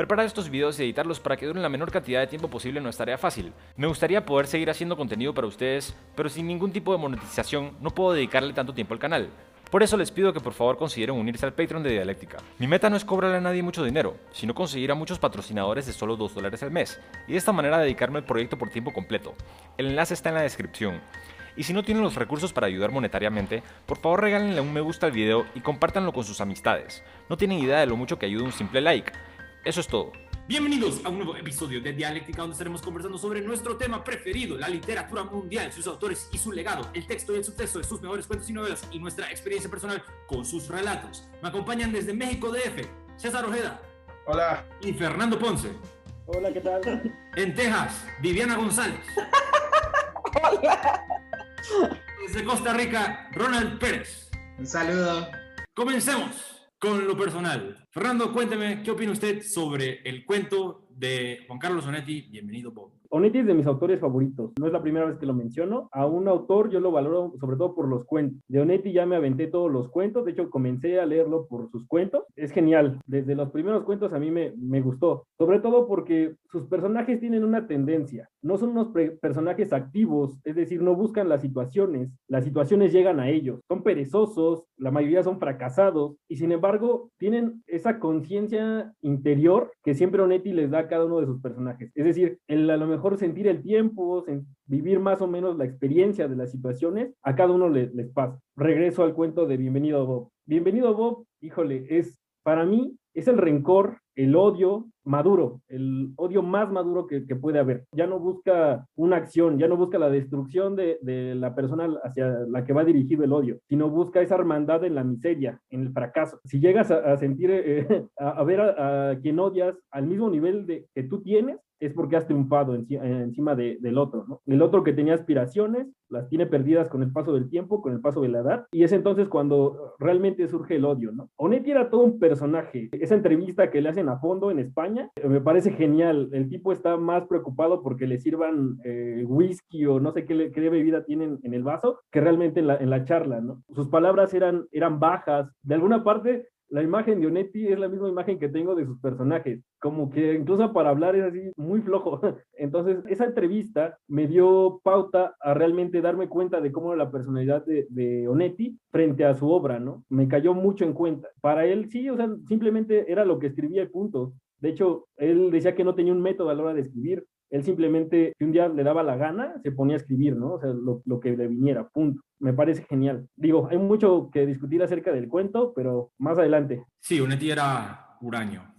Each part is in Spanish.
Preparar estos videos y editarlos para que duren la menor cantidad de tiempo posible no es tarea fácil. Me gustaría poder seguir haciendo contenido para ustedes, pero sin ningún tipo de monetización no puedo dedicarle tanto tiempo al canal. Por eso les pido que por favor consideren unirse al Patreon de Dialéctica. Mi meta no es cobrarle a nadie mucho dinero, sino conseguir a muchos patrocinadores de solo 2 dólares al mes, y de esta manera dedicarme al proyecto por tiempo completo. El enlace está en la descripción. Y si no tienen los recursos para ayudar monetariamente, por favor regálenle un me gusta al video y compártanlo con sus amistades. No tienen idea de lo mucho que ayuda un simple like. Eso es todo. Bienvenidos a un nuevo episodio de Dialéctica donde estaremos conversando sobre nuestro tema preferido, la literatura mundial, sus autores y su legado, el texto y el subtexto de sus mejores cuentos y novelas y nuestra experiencia personal con sus relatos. Me acompañan desde México DF, César Ojeda. Hola. Y Fernando Ponce. Hola, ¿qué tal? En Texas, Viviana González. Hola. Desde Costa Rica, Ronald Pérez. Un saludo. Comencemos con lo personal. Fernando, cuénteme, ¿qué opina usted sobre el cuento de Juan Carlos Onetti? Bienvenido, Bob. Onetti es de mis autores favoritos. No es la primera vez que lo menciono. A un autor yo lo valoro sobre todo por los cuentos. De Onetti ya me aventé todos los cuentos. De hecho, comencé a leerlo por sus cuentos. Es genial. Desde los primeros cuentos a mí me, me gustó. Sobre todo porque sus personajes tienen una tendencia. No son unos personajes activos, es decir, no buscan las situaciones. Las situaciones llegan a ellos. Son perezosos, la mayoría son fracasados y sin embargo tienen esa conciencia interior que siempre Onetti les da a cada uno de sus personajes. Es decir, el a lo mejor mejor sentir el tiempo, vivir más o menos la experiencia de las situaciones, a cada uno les, les pasa. Regreso al cuento de Bienvenido Bob. Bienvenido Bob, híjole, es para mí es el rencor, el odio maduro, el odio más maduro que, puede haber. Ya no busca una acción, ya no busca la destrucción de, la persona hacia la que va dirigido el odio, sino busca esa hermandad en la miseria, en el fracaso. Si llegas a, sentir, eh, a, ver a, quien odias al mismo nivel de, que tú tienes, es porque has triunfado encima del otro, ¿no? El otro que tenía aspiraciones, las tiene perdidas con el paso del tiempo, con el paso de la edad, y es entonces cuando realmente surge el odio, ¿no? Onetti era todo un personaje. Esa entrevista que le hacen a fondo en España, eh, me parece genial. El tipo está más preocupado porque le sirvan eh, whisky o no sé qué, qué, bebida tienen en el vaso, que realmente en la, en la charla, ¿no? Sus palabras eran, eran bajas. De alguna parte, la imagen de Onetti es la misma imagen que tengo de sus personajes, como que incluso para hablar es así muy flojo. Entonces, esa entrevista me dio pauta a realmente darme cuenta de cómo era la personalidad de, Onetti frente a su obra, ¿no? Me cayó mucho en cuenta. Para él, sí, o sea, simplemente era lo que escribía punto. De hecho, él decía que no tenía un método a la hora de escribir, él simplemente, si un día le daba la gana, se ponía a escribir, ¿no? O sea, lo, lo, que le viniera, punto. Me parece genial. Digo, hay mucho que discutir acerca del cuento, pero más adelante. Sí, Onetti era huraño.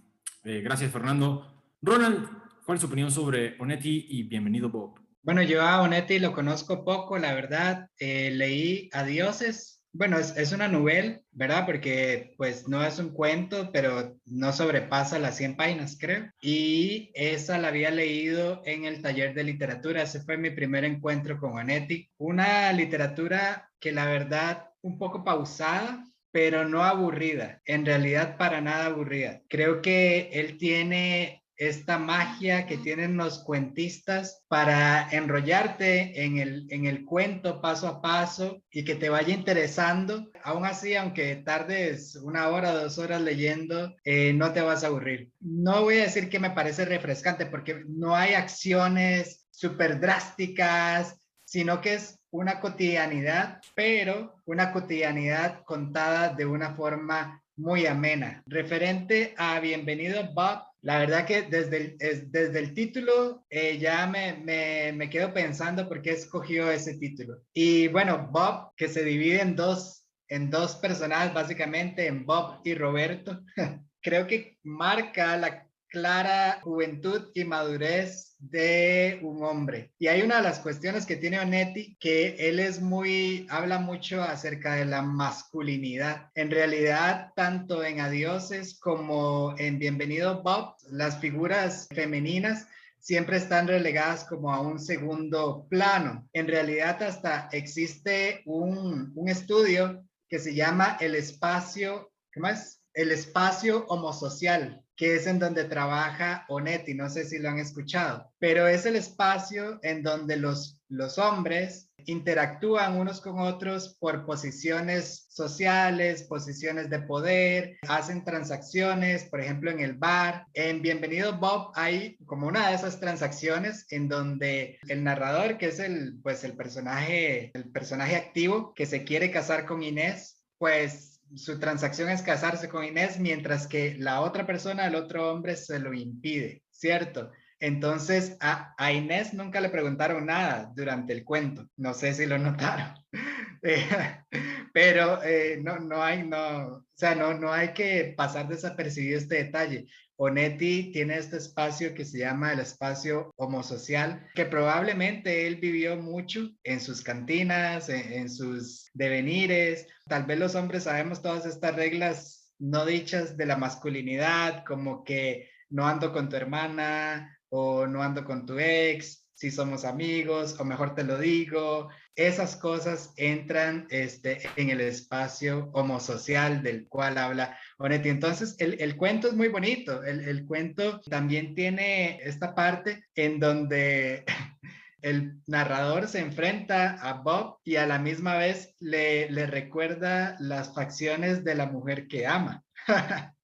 Eh, gracias, Fernando. Ronald, ¿cuál es su opinión sobre Onetti y bienvenido, Bob? Bueno, yo a Onetti lo conozco poco, la verdad. Eh, leí Adioses bueno, es, una novela, ¿verdad? Porque pues no es un cuento, pero no sobrepasa las 100 páginas, creo. Y esa la había leído en el taller de literatura. Ese fue mi primer encuentro con Anetti. Una literatura que la verdad un poco pausada, pero no aburrida. En realidad para nada aburrida. Creo que él tiene esta magia que tienen los cuentistas para enrollarte en el, en el cuento paso a paso y que te vaya interesando. Aún así, aunque tardes una hora, dos horas leyendo, eh, no te vas a aburrir. No voy a decir que me parece refrescante porque no hay acciones súper drásticas, sino que es una cotidianidad, pero una cotidianidad contada de una forma muy amena. Referente a Bienvenido Bob, la verdad que desde el, desde el título eh, ya me, me, me, quedo pensando por qué escogió ese título. Y bueno, Bob, que se divide en dos, en dos personajes, básicamente en Bob y Roberto, creo que marca la clara juventud y madurez de un hombre. Y hay una de las cuestiones que tiene Onetti, que él es muy, habla mucho acerca de la masculinidad. En realidad, tanto en Adioses como en Bienvenido Bob, las figuras femeninas siempre están relegadas como a un segundo plano. En realidad, hasta existe un, un estudio que se llama el espacio, ¿qué más? El espacio homosocial que es en donde trabaja Onetti, no sé si lo han escuchado, pero es el espacio en donde los, los hombres interactúan unos con otros por posiciones sociales, posiciones de poder, hacen transacciones, por ejemplo, en el bar. En Bienvenido Bob hay como una de esas transacciones en donde el narrador, que es el, pues, el personaje, el personaje activo que se quiere casar con Inés, pues su transacción es casarse con Inés, mientras que la otra persona, el otro hombre, se lo impide, ¿cierto? Entonces, a, Inés nunca le preguntaron nada durante el cuento. No sé si lo notaron. Pero eh, no, no hay, no, o sea, no, no hay que pasar desapercibido este detalle. Onetti tiene este espacio que se llama el espacio homosocial, que probablemente él vivió mucho en sus cantinas, en sus devenires. Tal vez los hombres sabemos todas estas reglas no dichas de la masculinidad, como que no ando con tu hermana, o no ando con tu ex, si somos amigos, o mejor te lo digo. Esas cosas entran este, en el espacio homosocial del cual habla Onetti. Entonces, el, el cuento es muy bonito. El, el cuento también tiene esta parte en donde el narrador se enfrenta a Bob y a la misma vez le, le recuerda las facciones de la mujer que ama.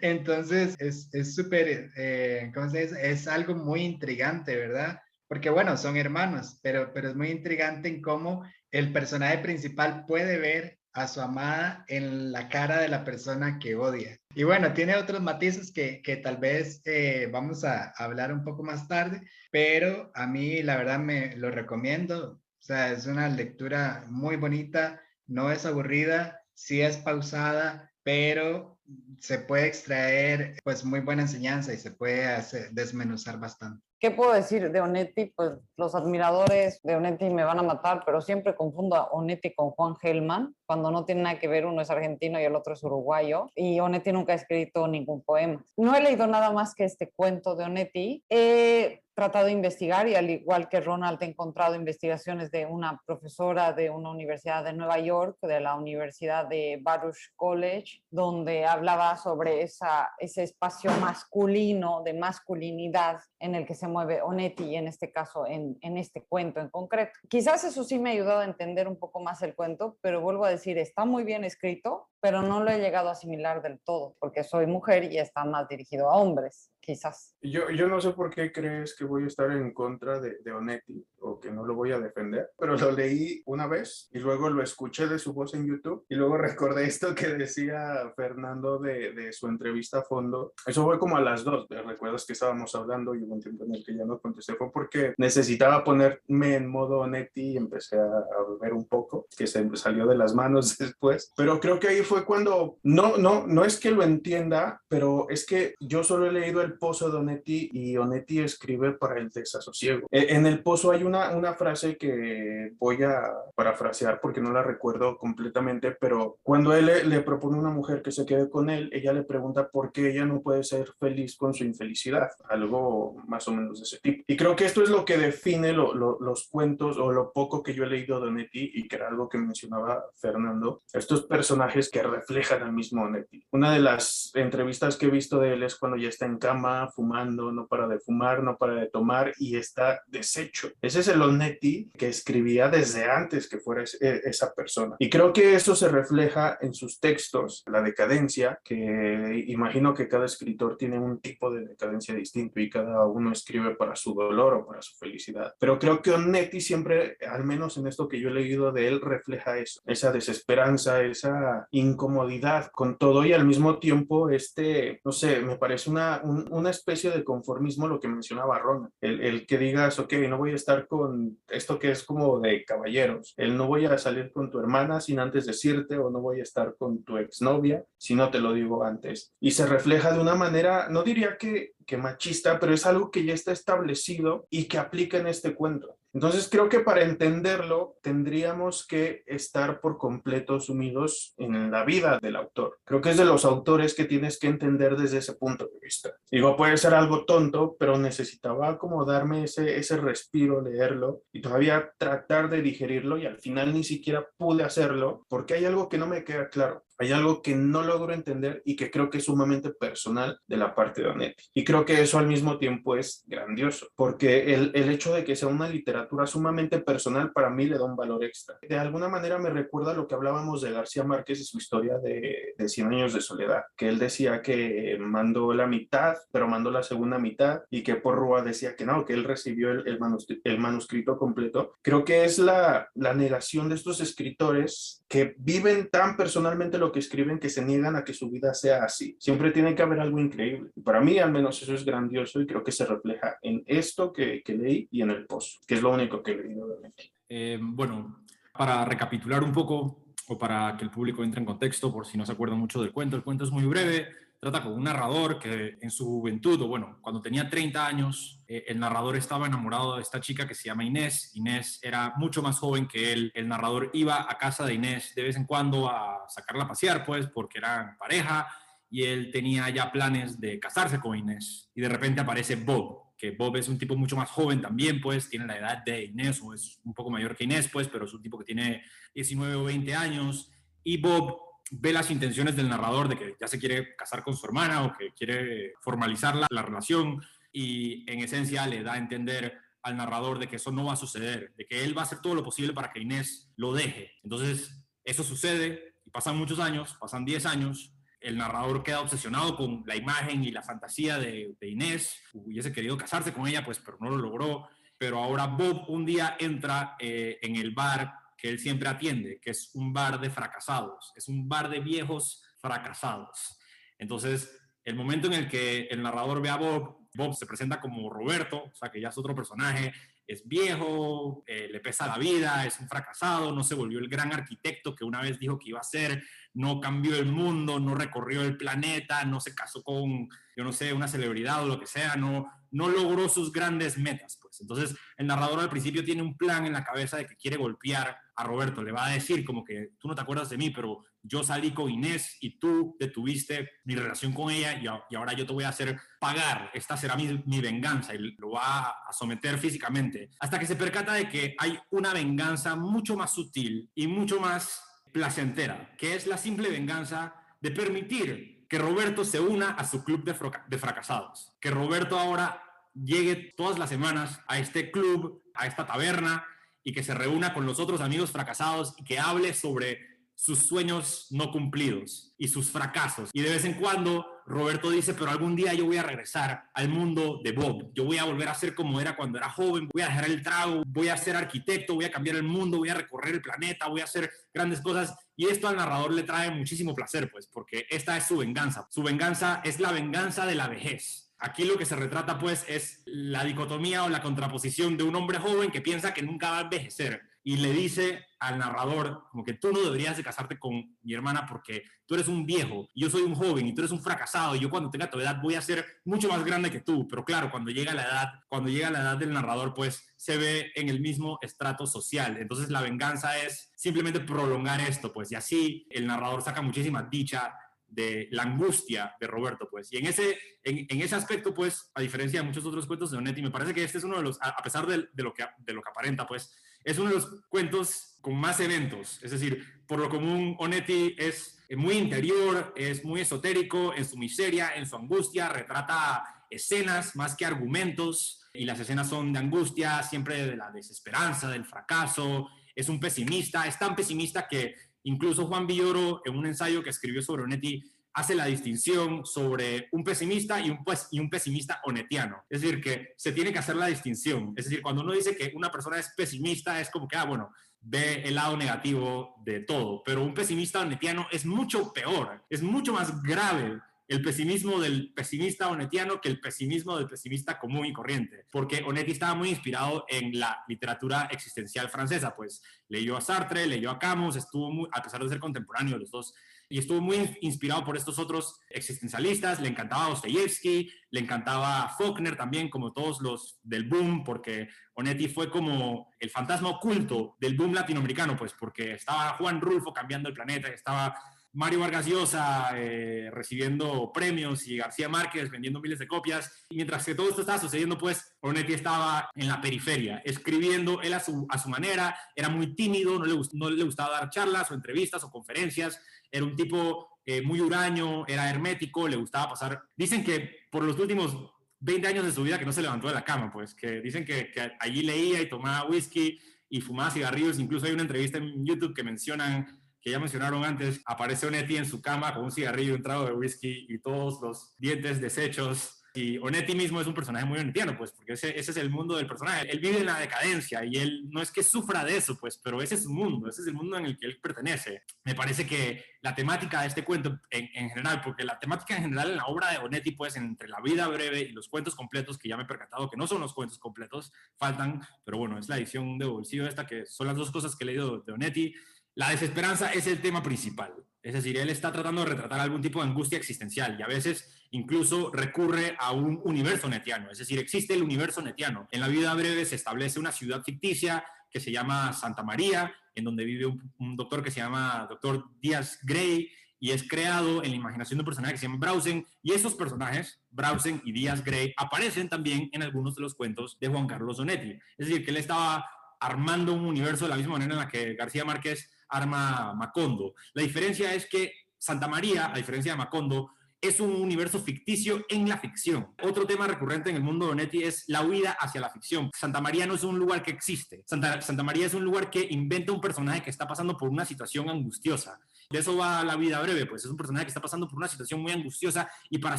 Entonces, es súper, eh, ¿cómo se dice? Es algo muy intrigante, ¿verdad? Porque bueno, son hermanos, pero, pero es muy intrigante en cómo el personaje principal puede ver a su amada en la cara de la persona que odia. Y bueno, tiene otros matices que, que tal vez eh, vamos a hablar un poco más tarde, pero a mí la verdad me lo recomiendo. O sea, es una lectura muy bonita, no es aburrida, sí es pausada, pero se puede extraer pues muy buena enseñanza y se puede desmenuzar bastante. ¿Qué puedo decir de Onetti? Pues los admiradores de Onetti me van a matar, pero siempre confundo a Onetti con Juan Gelman, cuando no tiene nada que ver, uno es argentino y el otro es uruguayo, y Onetti nunca ha escrito ningún poema. No he leído nada más que este cuento de Onetti. He tratado de investigar y al igual que Ronald he encontrado investigaciones de una profesora de una universidad de Nueva York, de la Universidad de Baruch College, donde hablaba sobre ese espacio masculino, de masculinidad en el que se mueve Onetti y en este caso en, en este cuento en concreto. Quizás eso sí me ha ayudado a entender un poco más el cuento, pero vuelvo a decir, está muy bien escrito, pero no lo he llegado a asimilar del todo, porque soy mujer y está más dirigido a hombres quizás. Yo, yo no sé por qué crees que voy a estar en contra de, de Onetti o que no lo voy a defender, pero lo leí una vez y luego lo escuché de su voz en YouTube y luego recordé esto que decía Fernando de, de su entrevista a fondo. Eso fue como a las dos, recuerdas que estábamos hablando y hubo un tiempo en el que ya no contesté, fue porque necesitaba ponerme en modo Onetti y empecé a, a ver un poco, que se salió de las manos después, pero creo que ahí fue cuando, no, no, no es que lo entienda, pero es que yo solo he leído el pozo de Onetti y Onetti escribe para el desasosiego. E, en el pozo hay una, una frase que voy a parafrasear porque no la recuerdo completamente, pero cuando él le, le propone a una mujer que se quede con él, ella le pregunta por qué ella no puede ser feliz con su infelicidad, algo más o menos de ese tipo. Y creo que esto es lo que define lo, lo, los cuentos o lo poco que yo he leído de Onetti y que era algo que mencionaba Fernando, estos personajes que reflejan al mismo Onetti. Una de las entrevistas que he visto de él es cuando ya está en cama fumando, no para de fumar, no para de tomar y está deshecho. Ese es el Onetti que escribía desde antes que fuera e, esa persona. Y creo que eso se refleja en sus textos, la decadencia, que imagino que cada escritor tiene un tipo de decadencia distinto y cada uno escribe para su dolor o para su felicidad. Pero creo que Onetti siempre, al menos en esto que yo he leído de él, refleja eso, esa desesperanza, esa incomodidad con todo y al mismo tiempo este, no sé, me parece una, un, una especie de conformismo, lo que mencionaba Ron, el, el, que digas, ok, no voy a estar con esto que es como de caballeros, el no voy a salir con tu hermana sin antes decirte o no voy a estar con tu exnovia si no te lo digo antes. Y se refleja de una manera, no diría que, que machista, pero es algo que ya está establecido y que aplica en este cuento. Entonces creo que para entenderlo tendríamos que estar por completo sumidos en la vida del autor. Creo que es de los autores que tienes que entender desde ese punto de vista. Digo, puede ser algo tonto, pero necesitaba como darme ese, ese respiro, leerlo y todavía tratar de digerirlo y al final ni siquiera pude hacerlo porque hay algo que no me queda claro. Hay algo que no logro entender y que creo que es sumamente personal de la parte de Onetti. Y creo que eso al mismo tiempo es grandioso, porque el, el hecho de que sea una literatura sumamente personal para mí le da un valor extra. De alguna manera me recuerda lo que hablábamos de García Márquez y su historia de, de 100 años de soledad, que él decía que mandó la mitad, pero mandó la segunda mitad y que Porrúa decía que no, que él recibió el, el, manuscrito, el manuscrito completo. Creo que es la, la negación de estos escritores que viven tan personalmente lo que escriben que se niegan a que su vida sea así. Siempre tiene que haber algo increíble. Para mí al menos eso es grandioso y creo que se refleja en esto que, que leí y en el post, que es lo único que Onetti. Eh, bueno, para recapitular un poco o para que el público entre en contexto, por si no se acuerdan mucho del cuento, el cuento es muy breve, trata con un narrador que en su juventud, o bueno, cuando tenía 30 años, eh, el narrador estaba enamorado de esta chica que se llama Inés. Inés era mucho más joven que él. El narrador iba a casa de Inés de vez en cuando a sacarla a pasear, pues, porque eran pareja y él tenía ya planes de casarse con Inés. Y de repente aparece Bob, que Bob es un tipo mucho más joven también, pues, tiene la edad de Inés o es un poco mayor que Inés, pues, pero es un tipo que tiene 19 o 20 años. Y Bob ve las intenciones del narrador de que ya se quiere casar con su hermana o que quiere formalizar la, la, relación y en esencia le da a entender al narrador de que eso no va a suceder, de que él va a hacer todo lo posible para que Inés lo deje. Entonces, eso sucede y pasan muchos años, pasan 10 años, el narrador queda obsesionado con la imagen y la fantasía de, de Inés, hubiese querido casarse con ella, pues, pero no lo logró. Pero ahora Bob un día entra eh, en el bar que él siempre atiende, que es un bar de fracasados, es un bar de viejos fracasados. Entonces, el momento en el que el narrador ve a Bob, Bob se presenta como Roberto, o sea que ya es otro personaje, es viejo, eh, le pesa la vida, es un fracasado, no se volvió el gran arquitecto que una vez dijo que iba a ser, no cambió el mundo, no recorrió el planeta, no se casó con, yo no sé, una celebridad o lo que sea, no, no logró sus grandes metas. Pues. Entonces, el narrador al principio tiene un plan en la cabeza de que quiere golpear a Roberto, le va a decir como que tú no te acuerdas de mí, pero yo salí con Inés y tú detuviste mi relación con ella y, ahora yo te voy a hacer pagar, esta será mi, venganza y lo va a someter físicamente, hasta que se percata de que hay una venganza mucho más sutil y mucho más placentera, que es la simple venganza de permitir que Roberto se una a su club de fracasados, que Roberto ahora llegue todas las semanas a este club, a esta taberna, y que se reúna con los otros amigos fracasados y que hable sobre sus sueños no cumplidos y sus fracasos. Y de vez en cuando Roberto dice, pero algún día yo voy a regresar al mundo de Bob. Yo voy a volver a ser como era cuando era joven, voy a dejar el trago, voy a ser arquitecto, voy a cambiar el mundo, voy a recorrer el planeta, voy a hacer grandes cosas. Y esto al narrador le trae muchísimo placer, pues, porque esta es su venganza. Su venganza es la venganza de la vejez. Aquí lo que se retrata pues es la dicotomía o la contraposición de un hombre joven que piensa que nunca va a envejecer y le dice al narrador como que tú no deberías de casarte con mi hermana porque tú eres un viejo y yo soy un joven y tú eres un fracasado y yo cuando tenga tu edad voy a ser mucho más grande que tú, pero claro, cuando llega la edad, cuando llega la edad del narrador pues se ve en el mismo estrato social, entonces la venganza es simplemente prolongar esto pues y así el narrador saca muchísima dicha de la angustia de Roberto, pues. Y en ese, en, ese aspecto, pues, a diferencia de muchos otros cuentos de Onetti, me parece que este es uno de los, a, pesar de, lo que, de lo que aparenta, pues, es uno de los cuentos con más eventos. Es decir, por lo común, Onetti es muy interior, es muy esotérico en su miseria, en su angustia, retrata escenas más que argumentos, y las escenas son de angustia, siempre de la desesperanza, del fracaso, es un pesimista, es tan pesimista que Incluso Juan Villoro, en un ensayo que escribió sobre Onetti, hace la distinción sobre un pesimista y un, pues, y un pesimista onetiano. Es decir, que se tiene que hacer la distinción. Es decir, cuando uno dice que una persona es pesimista, es como que, ah, bueno, ve el lado negativo de todo. Pero un pesimista onetiano es mucho peor, es mucho más grave el pesimismo del pesimista onetiano que el pesimismo del pesimista común y corriente, porque Onetti estaba muy inspirado en la literatura existencial francesa, pues leyó a Sartre, leyó a Camus, estuvo muy, a pesar de ser contemporáneo de los dos, y estuvo muy inspirado por estos otros existencialistas, le encantaba Dostoyevsky, le encantaba Faulkner también, como todos los del boom, porque Onetti fue como el fantasma oculto del boom latinoamericano, pues porque estaba Juan Rulfo cambiando el planeta, estaba Mario Vargas Llosa eh, recibiendo premios y García Márquez vendiendo miles de copias. Y mientras que todo esto estaba sucediendo, pues Onetti estaba en la periferia, escribiendo él a su, a su manera, era muy tímido, no le, no le gustaba dar charlas o entrevistas o conferencias, era un tipo eh, muy huraño, era hermético, le gustaba pasar. Dicen que por los últimos 20 años de su vida que no se levantó de la cama, pues que dicen que, que allí leía y tomaba whisky y fumaba cigarrillos. Incluso hay una entrevista en YouTube que mencionan que ya mencionaron antes, aparece Onetti en su cama con un cigarrillo, un trago de whisky y todos los dientes deshechos y Onetti mismo es un personaje muy onetiano, pues, porque ese, ese, es el mundo del personaje. Él vive en la decadencia y él no es que sufra de eso, pues, pero ese es su mundo, ese es el mundo en el que él pertenece. Me parece que la temática de este cuento en, en general, porque la temática en general en la obra de Onetti, pues, entre la vida breve y los cuentos completos, que ya me he percatado que no son los cuentos completos, faltan, pero bueno, es la edición de bolsillo esta, que son las dos cosas que he leído de Onetti. La desesperanza es el tema principal. Es decir, él está tratando de retratar algún tipo de angustia existencial y a veces incluso recurre a un universo netiano. Es decir, existe el universo netiano. En la vida breve se establece una ciudad ficticia que se llama Santa María, en donde vive un, doctor que se llama doctor Díaz Gray y es creado en la imaginación de un personaje que se llama Brausen. Y esos personajes, Brausen y Díaz Gray, aparecen también en algunos de los cuentos de Juan Carlos Donetti. Es decir, que él estaba armando un universo de la misma manera en la que García Márquez arma Macondo. La diferencia es que Santa María, a diferencia de Macondo, es un universo ficticio en la ficción. Otro tema recurrente en el mundo de Onetti es la huida hacia la ficción. Santa María no es un lugar que existe. Santa, Santa María es un lugar que inventa un personaje que está pasando por una situación angustiosa. De eso va la vida breve, pues es un personaje que está pasando por una situación muy angustiosa y para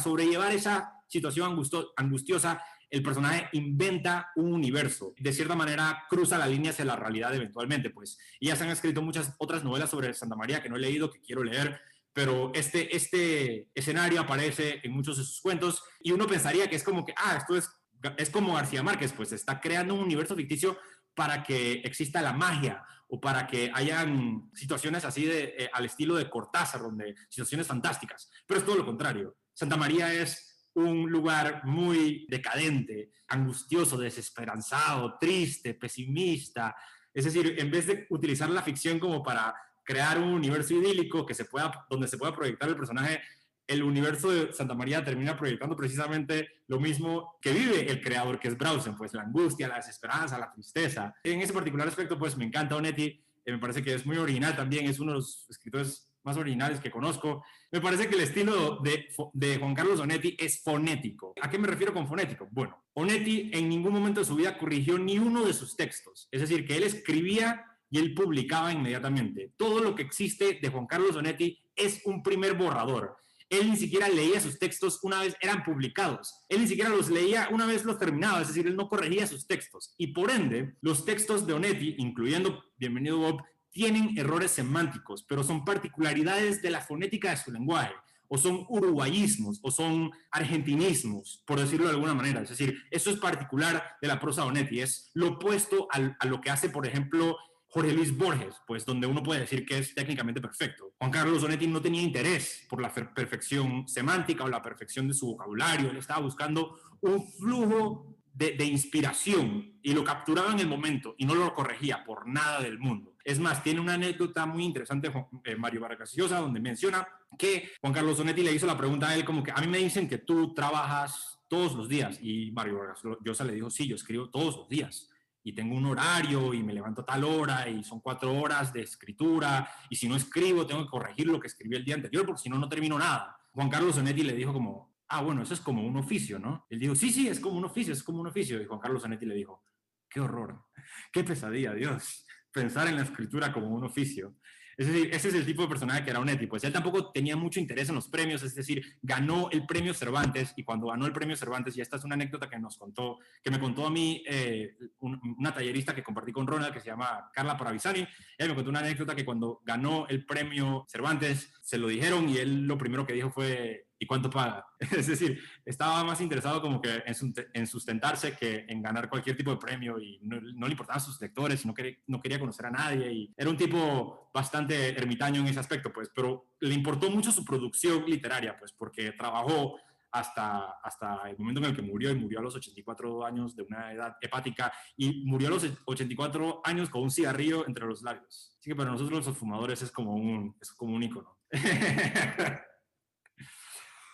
sobrellevar esa situación angustiosa, el personaje inventa un universo. De cierta manera, cruza la línea hacia la realidad eventualmente, pues. Y ya se han escrito muchas otras novelas sobre Santa María que no he leído, que quiero leer, pero este, este escenario aparece en muchos de sus cuentos y uno pensaría que es como que, ah, esto es, es como García Márquez, pues está creando un universo ficticio para que exista la magia o para que hayan situaciones así de, eh, al estilo de Cortázar, donde situaciones fantásticas. Pero es todo lo contrario. Santa María es un lugar muy decadente, angustioso, desesperanzado, triste, pesimista. Es decir, en vez de utilizar la ficción como para crear un universo idílico que se pueda, donde se pueda proyectar el personaje, el universo de Santa María termina proyectando precisamente lo mismo que vive el creador, que es Brausen, pues la angustia, la desesperanza, la tristeza. En ese particular aspecto, pues me encanta Onetti, eh, me parece que es muy original también, es uno de los escritores más originales que conozco. Me parece que el estilo de, de Juan Carlos Onetti es fonético. ¿A qué me refiero con fonético? Bueno, Onetti en ningún momento de su vida corrigió ni uno de sus textos, es decir, que él escribía y él publicaba inmediatamente. Todo lo que existe de Juan Carlos Donetti es un primer borrador. Él ni siquiera leía sus textos una vez eran publicados. Él ni siquiera los leía una vez los terminaba, es decir, él no corregía sus textos. Y por ende, los textos de Onetti, incluyendo Bienvenido Bob, tienen errores semánticos, pero son particularidades de la fonética de su lenguaje, o son uruguayismos, o son argentinismos, por decirlo de alguna manera. Es decir, eso es particular de la prosa de Onetti, es lo opuesto a lo que hace, por ejemplo, Jorge Luis Borges, pues donde uno puede decir que es técnicamente perfecto. Juan Carlos Donetti no tenía interés por la perfección semántica o la perfección de su vocabulario, él estaba buscando un flujo de, inspiración y lo capturaba en el momento y no lo corregía por nada del mundo. Es más, tiene una anécdota muy interesante eh, Mario Vargas Llosa donde menciona que Juan Carlos Donetti le hizo la pregunta a él como que a mí me dicen que tú trabajas todos los días y Mario Vargas Llosa le dijo, sí, yo escribo todos los días y tengo un horario y me levanto a tal hora y son cuatro horas de escritura y si no escribo tengo que corregir lo que escribí el día anterior porque si no, no termino nada. Juan Carlos Zanetti le dijo como, ah, bueno, eso es como un oficio, ¿no? Él dijo, sí, sí, es como un oficio, es como un oficio. Y Juan Carlos Zanetti le dijo, qué horror, qué pesadilla, Dios, pensar en la escritura como un oficio. Es decir, ese es el tipo de personaje que era Onetti. Pues él tampoco tenía mucho interés en los premios, es decir, ganó el premio Cervantes y cuando ganó el premio Cervantes, y esta es una anécdota que nos contó, que me contó a mí eh, una tallerista que compartí con Ronald, que se llama Carla Paravisani, ella me contó una anécdota que cuando ganó el premio Cervantes, se lo dijeron y él lo primero que dijo fue, ¿y cuánto paga? Es decir, estaba más interesado como que en, sustentarse que en ganar cualquier tipo de premio y no, le importaban sus lectores, no quería, no quería conocer a nadie y era un tipo bastante ermitaño en ese aspecto, pues, pero le importó mucho su producción literaria, pues, porque trabajó hasta, hasta el momento en el que murió, y murió a los 84 años de una edad hepática, y murió a los 84 años con un cigarrillo entre los labios. Así que para nosotros los fumadores es como un, es como un ícono.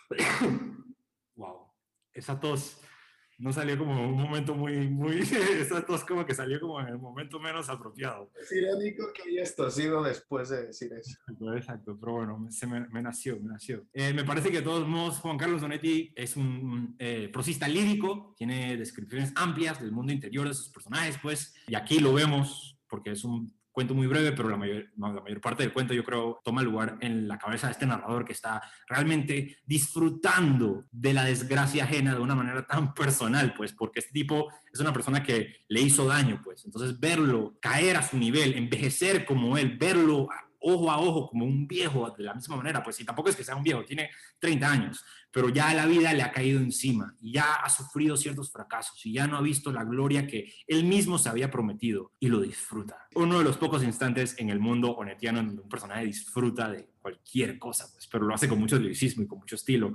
wow, esa tos no salió como un momento muy, muy, esa tos como que salió como en el momento menos apropiado. Es irónico que haya tosido después de decir eso. Exacto, pero bueno, se me, me nació, me nació. Eh, me parece que de todos modos Juan Carlos Donetti es un eh, prosista lírico, tiene descripciones amplias del mundo interior de sus personajes, pues, y aquí lo vemos porque es un cuento muy breve, pero la mayor, la mayor parte del cuento yo creo toma lugar en la cabeza de este narrador que está realmente disfrutando de la desgracia ajena de una manera tan personal, pues, porque este tipo es una persona que le hizo daño, pues. Entonces, verlo caer a su nivel, envejecer como él, verlo ojo a ojo como un viejo de la misma manera, pues y tampoco es que sea un viejo, tiene 30 años, pero ya la vida le ha caído encima y ya ha sufrido ciertos fracasos y ya no ha visto la gloria que él mismo se había prometido y lo disfruta. Uno de los pocos instantes en el mundo onetiano en donde un personaje disfruta de cualquier cosa, pues, pero lo hace con mucho lirismo y con mucho estilo.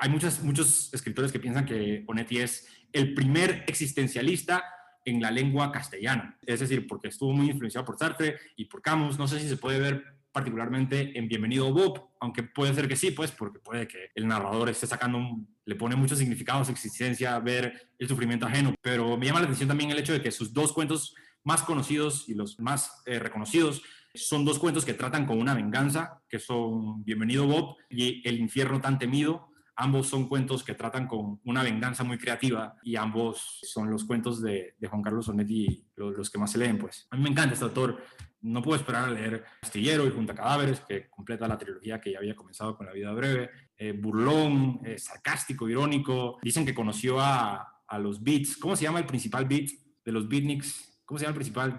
Hay muchos, muchos escritores que piensan que Onetti es el primer existencialista en la lengua castellana. Es decir, porque estuvo muy influenciado por Sartre y por Camus. No sé si se puede ver particularmente en Bienvenido Bob, aunque puede ser que sí, pues, porque puede que el narrador esté sacando, le pone muchos significados a existencia, ver el sufrimiento ajeno, pero me llama la atención también el hecho de que sus dos cuentos más conocidos y los más eh, reconocidos son dos cuentos que tratan con una venganza, que son Bienvenido Bob y El infierno tan temido, Ambos son cuentos que tratan con una venganza muy creativa y ambos son los cuentos de, Juan Carlos Sonetti los, los, que más se leen. Pues. A mí me encanta este autor. No puedo esperar a leer Astillero y Junta Cadáveres, que completa la trilogía que ya había comenzado con La vida breve. Eh, burlón, eh, sarcástico, irónico. Dicen que conoció a, a, los Beats. ¿Cómo se llama el principal Beat de los Beatniks? ¿Cómo se llama el principal?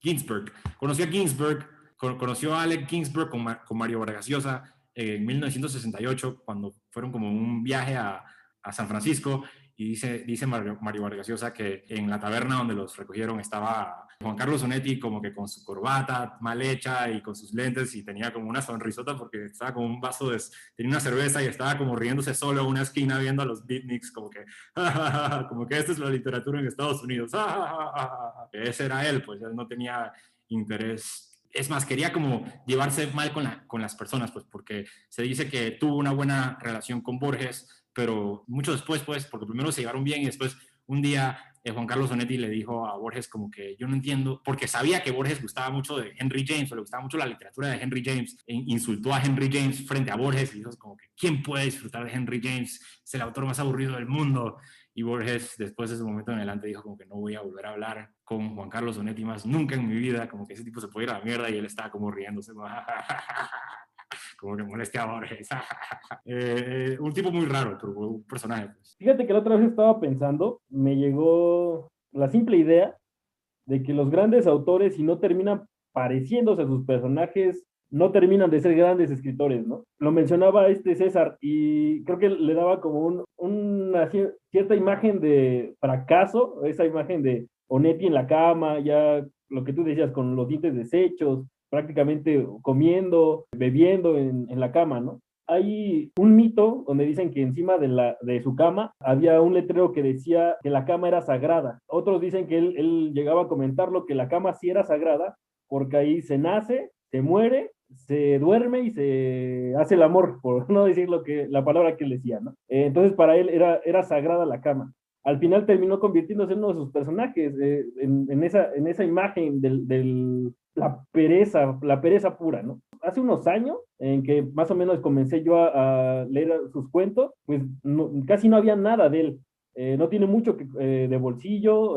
Ginsberg. Conoció a Ginsberg, conoció a Alec Ginsberg con, con Mario Vargas Llosa en 1968, cuando fueron como un viaje a, a San Francisco, y dice, dice Mario, Mario Vargas Llosa que en la taberna donde los recogieron estaba Juan Carlos Onetti como que con su corbata mal hecha y con sus lentes y tenía como una sonrisota porque estaba con un vaso de, tenía una cerveza y estaba como riéndose solo en una esquina viendo a los beatniks como que, como que esta es la literatura en Estados Unidos. Ese era él, pues él no tenía interés es más, quería como llevarse mal con, la, con las personas, pues porque se dice que tuvo una buena relación con Borges, pero mucho después, pues, porque primero se llevaron bien y después un día eh, Juan Carlos Onetti le dijo a Borges como que yo no entiendo, porque sabía que Borges gustaba mucho de Henry James o le gustaba mucho la literatura de Henry James, e insultó a Henry James frente a Borges y dijo como que ¿quién puede disfrutar de Henry James? Es el autor más aburrido del mundo. Y Borges, después de ese momento en adelante, dijo como que no voy a volver a hablar con Juan Carlos Donetti más nunca en mi vida, como que ese tipo se puede ir a la mierda y él estaba como riéndose, como que moleste a Borges. Eh, un tipo muy raro, un personaje. Pues. Fíjate que la otra vez estaba pensando, me llegó la simple idea de que los grandes autores, si no terminan pareciéndose a sus personajes, no terminan de ser grandes escritores, ¿no? Lo mencionaba este César y creo que le daba como un, una cierta imagen de fracaso, esa imagen de Onetti en la cama, ya lo que tú decías, con los dientes deshechos, prácticamente comiendo, bebiendo en, la cama, ¿no? Hay un mito donde dicen que encima de su cama había un letrero que decía que la cama era sagrada. Otros dicen que él, él llegaba a comentarlo que la cama sí era sagrada porque ahí se nace, se muere se duerme y se hace el amor, por no decir lo que, la palabra que él decía, ¿no? Eh, entonces para él era, era sagrada la cama. Al final terminó convirtiéndose en uno de sus personajes, eh, en, esa, en esa imagen de la pereza, la pereza pura, ¿no? Hace unos años, en que más o menos comencé yo a, leer sus cuentos, pues casi no había nada de él. Eh, no tiene mucho que, de bolsillo,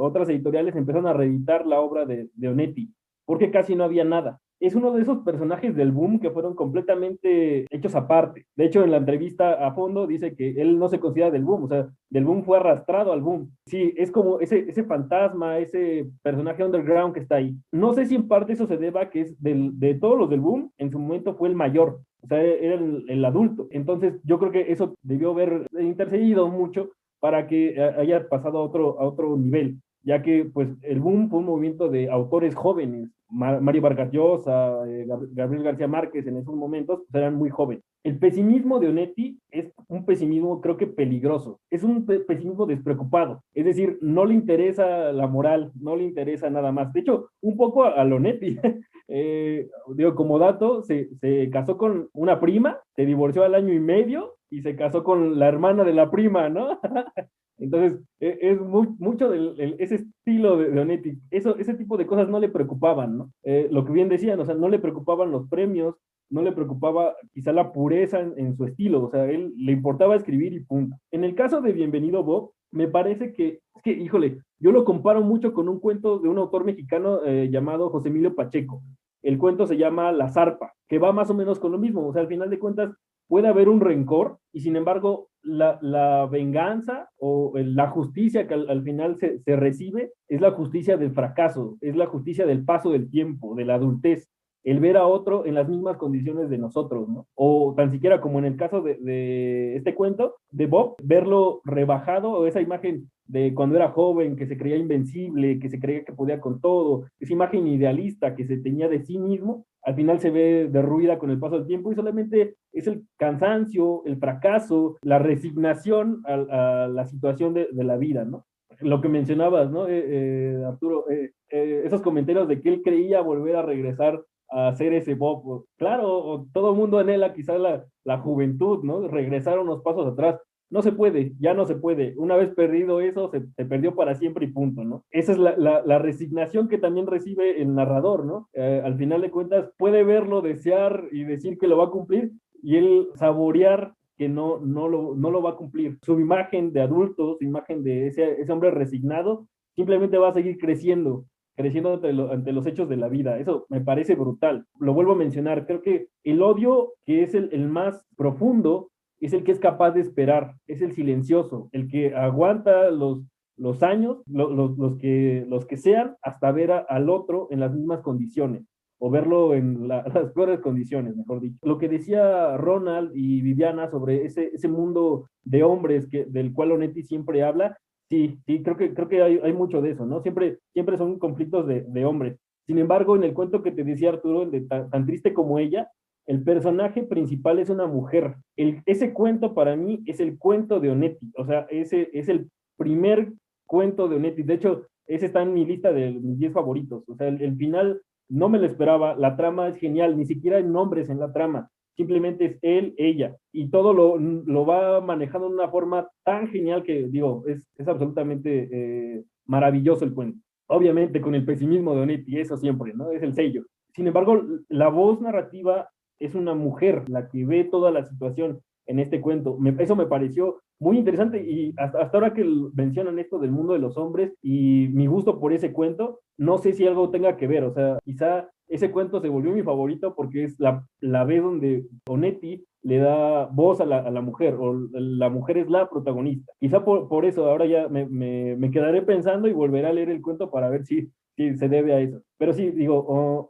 otras editoriales empezaron a reeditar la obra de, de Onetti, porque casi no había nada es uno de esos personajes del boom que fueron completamente hechos aparte. De hecho, en la entrevista a fondo dice que él no se considera del boom, o sea, del boom fue arrastrado al boom. Sí, es como ese, ese fantasma, ese personaje underground que está ahí. No sé si en parte eso se deba que es del, de todos los del boom, en su momento fue el mayor, o sea, era el, el adulto. Entonces, yo creo que eso debió haber intercedido mucho para que haya pasado a otro, a otro nivel. Ya que pues el boom fue un movimiento de autores jóvenes, Mario Vargas Llosa, eh, Gabriel García Márquez en esos momentos pues, eran muy jóvenes. El pesimismo de Onetti es un pesimismo creo que peligroso, es un pesimismo despreocupado, es decir, no le interesa la moral, no le interesa nada más. De hecho, un poco a, Onetti, eh, digo, como dato, se, se casó con una prima, se divorció al año y medio y se casó con la hermana de la prima, ¿no? Entonces, e, es mucho de ese estilo de, Onetti. Eso, ese tipo de cosas no le preocupaban, ¿no? Eh, lo que bien decían, o sea, no le preocupaban los premios, no le preocupaba quizá la pureza en, su estilo, o sea, él le importaba escribir y punto. En el caso de Bienvenido Bob, me parece que, es que, híjole, yo lo comparo mucho con un cuento de un autor mexicano eh, llamado José Emilio Pacheco. El cuento se llama La Zarpa, que va más o menos con lo mismo, o sea, al final de cuentas puede haber un rencor y sin embargo la, venganza o la justicia que al, final se, recibe es la justicia del fracaso, es la justicia del paso del tiempo, de la adultez el ver a otro en las mismas condiciones de nosotros, ¿no? O tan siquiera como en el caso de, este cuento de Bob, verlo rebajado o esa imagen de cuando era joven, que se creía invencible, que se creía que podía con todo, esa imagen idealista que se tenía de sí mismo, al final se ve derruida con el paso del tiempo y solamente es el cansancio, el fracaso, la resignación a, la situación de, la vida, ¿no? Lo que mencionabas, ¿no, eh, eh, Arturo? Eh, esos comentarios de que él creía volver a regresar hacer ese Bob. Claro, todo el mundo anhela quizás la, la juventud, ¿no? Regresar unos pasos atrás. No se puede, ya no se puede. Una vez perdido eso, se, perdió para siempre y punto, ¿no? Esa es la, resignación que también recibe el narrador, ¿no? Eh, al final de cuentas, puede verlo, desear y decir que lo va a cumplir y él saborear que no, no, lo, no lo va a cumplir. Su imagen de adulto, su imagen de ese, ese hombre resignado, simplemente va a seguir creciendo creciendo ante, los hechos de la vida. Eso me parece brutal. Lo vuelvo a mencionar, creo que el odio que es el, más profundo es el que es capaz de esperar, es el silencioso, el que aguanta los, los años, los, que, los que sean, hasta ver al otro en las mismas condiciones o verlo en las peores condiciones, mejor dicho. Lo que decía Ronald y Viviana sobre ese, ese mundo de hombres que, del cual Onetti siempre habla, Sí, sí, creo que, creo que hay, hay mucho de eso, ¿no? Siempre, siempre son conflictos de, de hombres. Sin embargo, en el cuento que te decía Arturo, el de tan, triste como ella, el personaje principal es una mujer. El, ese cuento para mí es el cuento de Onetti, o sea, ese es el primer cuento de Onetti. De hecho, ese está en mi lista de mis 10 favoritos. O sea, el, final no me lo esperaba, la trama es genial, ni siquiera hay nombres en la trama simplemente es él, ella, y todo lo, lo va manejando de una forma tan genial que, digo, es, es absolutamente eh, maravilloso el cuento. Obviamente con el pesimismo de Onetti, eso siempre, ¿no? Es el sello. Sin embargo, la voz narrativa es una mujer la que ve toda la situación en este cuento. eso me pareció muy interesante y hasta, ahora que mencionan esto del mundo de los hombres y mi gusto por ese cuento, no sé si algo tenga que ver, o sea, quizá ese cuento se volvió mi favorito porque es la, la vez donde Onetti le da voz a la, mujer, o la mujer es la protagonista. Quizá por, por eso ahora ya me, me, quedaré pensando y volveré a leer el cuento para ver si, si se debe a eso. Pero sí, digo,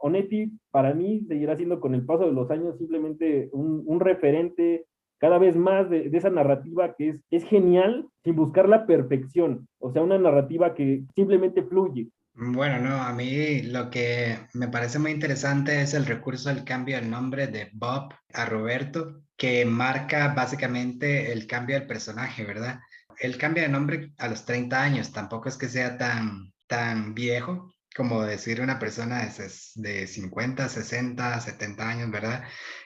Onetti para mí seguirá siendo con el paso de los años simplemente un, un referente cada vez más de, de, esa narrativa que es, es genial sin buscar la perfección, o sea, una narrativa que simplemente fluye, bueno, no, a mí lo que me parece muy interesante es el recurso del cambio del nombre de Bob a Roberto, que marca básicamente el cambio del personaje, ¿verdad? Él cambia de nombre a los 30 años, tampoco es que sea tan, tan viejo como decir una persona de, de 50, 60, 70 años, ¿verdad?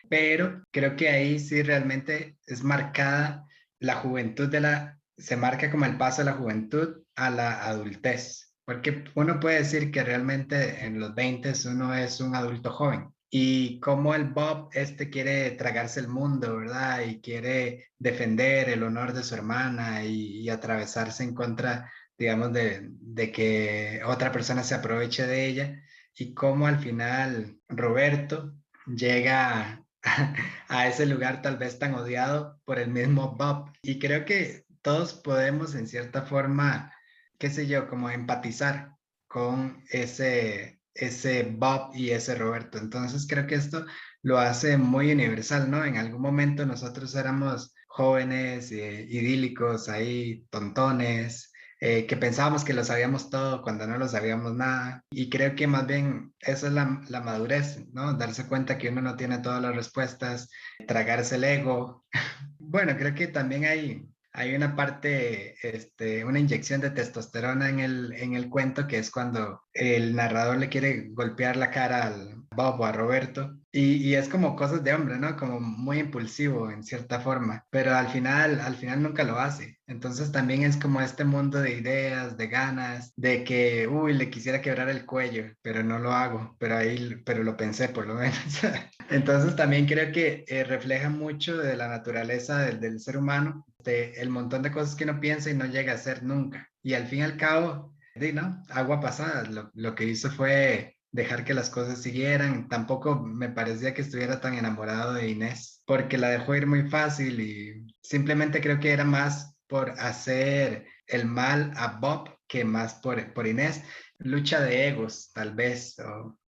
Pero creo que ahí sí realmente es marcada la juventud de la, se marca como el paso de la juventud a la adultez porque uno puede decir que realmente en los 20 uno es un adulto joven. Y como el Bob este quiere tragarse el mundo, ¿verdad? Y quiere defender el honor de su hermana y, atravesarse en contra, digamos, de, de, que otra persona se aproveche de ella. Y cómo al final Roberto llega a, ese lugar tal vez tan odiado por el mismo Bob. Y creo que todos podemos en cierta forma qué sé yo, como empatizar con ese, ese Bob y ese Roberto. Entonces creo que esto lo hace muy universal, ¿no? En algún momento nosotros éramos jóvenes, eh, idílicos, ahí, tontones, eh, que pensábamos que lo sabíamos todo cuando no lo sabíamos nada. Y creo que más bien esa es la, la madurez, ¿no? Darse cuenta que uno no tiene todas las respuestas, tragarse el ego. bueno, creo que también hay hay una parte, este, una inyección de testosterona en el, en el cuento que es cuando el narrador le quiere golpear la cara al Bob o a Roberto y, y, es como cosas de hombre, ¿no? Como muy impulsivo en cierta forma, pero al final, al final nunca lo hace. Entonces también es como este mundo de ideas, de ganas, de que, uy, le quisiera quebrar el cuello, pero no lo hago, pero ahí, pero lo pensé por lo menos. Entonces también creo que eh, refleja mucho de la naturaleza del, del ser humano el montón de cosas que uno piensa y no llega a hacer nunca. Y al fin y al cabo, ¿no? agua pasada, lo, lo que hizo fue dejar que las cosas siguieran. Tampoco me parecía que estuviera tan enamorado de Inés, porque la dejó ir muy fácil y simplemente creo que era más por hacer el mal a Bob que más por, por Inés. Lucha de egos, tal vez,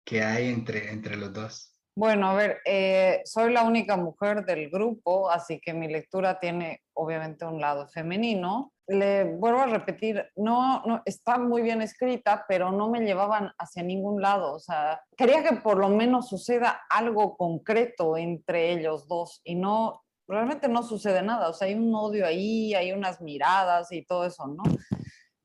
que hay entre, entre los dos. Bueno, a ver, eh, soy la única mujer del grupo, así que mi lectura tiene obviamente un lado femenino. Le vuelvo a repetir, no, no está muy bien escrita, pero no me llevaban hacia ningún lado. O sea, quería que por lo menos suceda algo concreto entre ellos dos y no, realmente no sucede nada. O sea, hay un odio ahí, hay unas miradas y todo eso, ¿no?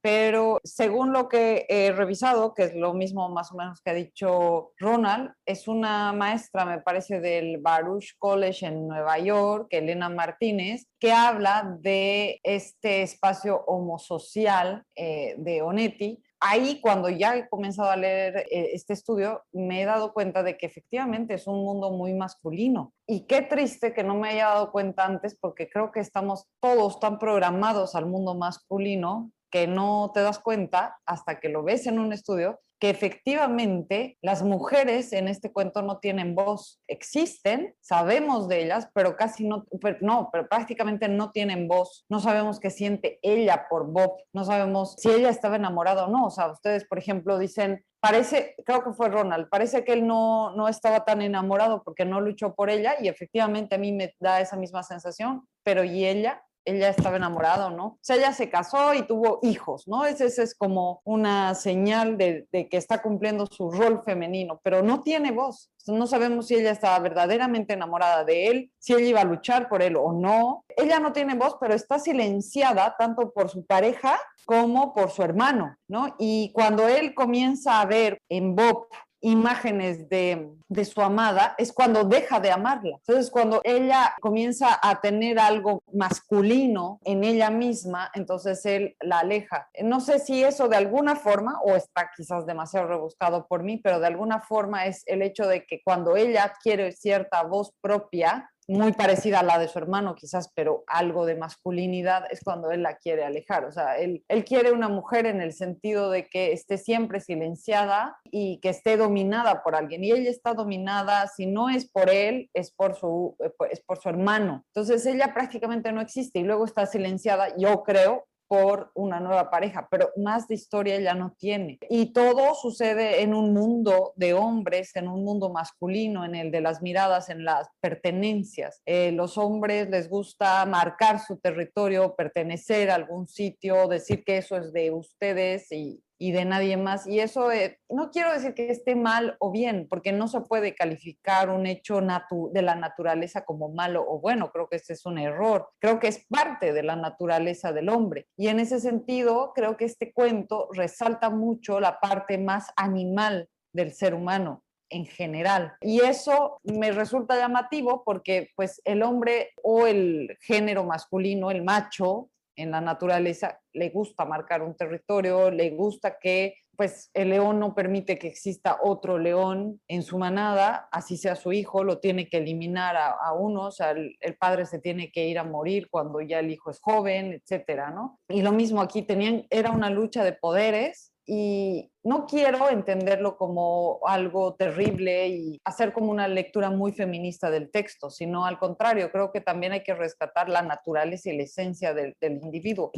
Pero según lo que he revisado, que es lo mismo más o menos que ha dicho Ronald, es una maestra, me parece, del Baruch College en Nueva York, Elena Martínez, que habla de este espacio homosocial eh, de Onetti. Ahí, cuando ya he comenzado a leer eh, este estudio, me he dado cuenta de que efectivamente es un mundo muy masculino. Y qué triste que no me haya dado cuenta antes, porque creo que estamos todos tan programados al mundo masculino que no te das cuenta hasta que lo ves en un estudio que efectivamente las mujeres en este cuento no tienen voz. Existen, sabemos de ellas, pero casi no, no, pero prácticamente no tienen voz. No sabemos qué siente ella por Bob, no sabemos si ella estaba enamorada o no. O sea, ustedes, por ejemplo, dicen, parece, creo que fue Ronald, parece que él no, no estaba tan enamorado porque no luchó por ella y efectivamente a mí me da esa misma sensación, pero ¿y ella? Ella estaba enamorada o no. O sea, ella se casó y tuvo hijos, ¿no? Ese, es como una señal de, de, que está cumpliendo su rol femenino, pero no tiene voz. No sabemos si ella estaba verdaderamente enamorada de él, si ella iba a luchar por él o no. Ella no tiene voz, pero está silenciada tanto por su pareja como por su hermano, ¿no? Y cuando él comienza a ver en Bob imágenes de, de, su amada es cuando deja de amarla. Entonces, cuando ella comienza a tener algo masculino en ella misma, entonces él la aleja. No sé si eso de alguna forma, o está quizás demasiado rebuscado por mí, pero de alguna forma es el hecho de que cuando ella adquiere cierta voz propia, muy parecida a la de su hermano quizás, pero algo de masculinidad es cuando él la quiere alejar. O sea, él, él quiere una mujer en el sentido de que esté siempre silenciada y que esté dominada por alguien. Y ella está dominada, si no es por él, es por su, eh, es por su hermano. Entonces ella prácticamente no existe y luego está silenciada, yo creo, por una nueva pareja, pero más de historia ya no tiene. Y todo sucede en un mundo de hombres, en un mundo masculino, en el de las miradas, en las pertenencias. Eh, los hombres les gusta marcar su territorio, pertenecer a algún sitio, decir que eso es de ustedes y, y de nadie más. Y eso eh, no quiero decir que esté mal o bien, porque no se puede calificar un hecho de la naturaleza como malo o bueno. Creo que ese es un error. Creo que es parte de la naturaleza del hombre. Y en ese sentido, creo que este cuento resalta mucho la parte más animal del ser humano en general. Y eso me resulta llamativo porque pues el hombre o el género masculino, el macho, en la naturaleza le gusta marcar un territorio, le gusta que pues el león no permite que exista otro león en su manada, así sea su hijo, lo tiene que eliminar a, uno, o sea, el, el, padre se tiene que ir a morir cuando ya el hijo es joven, etcétera, ¿no? Y lo mismo aquí tenían, era una lucha de poderes y no quiero entenderlo como algo terrible y hacer como una lectura muy feminista del texto, sino al contrario, creo que también hay que rescatar la naturaleza y la esencia del, individuo.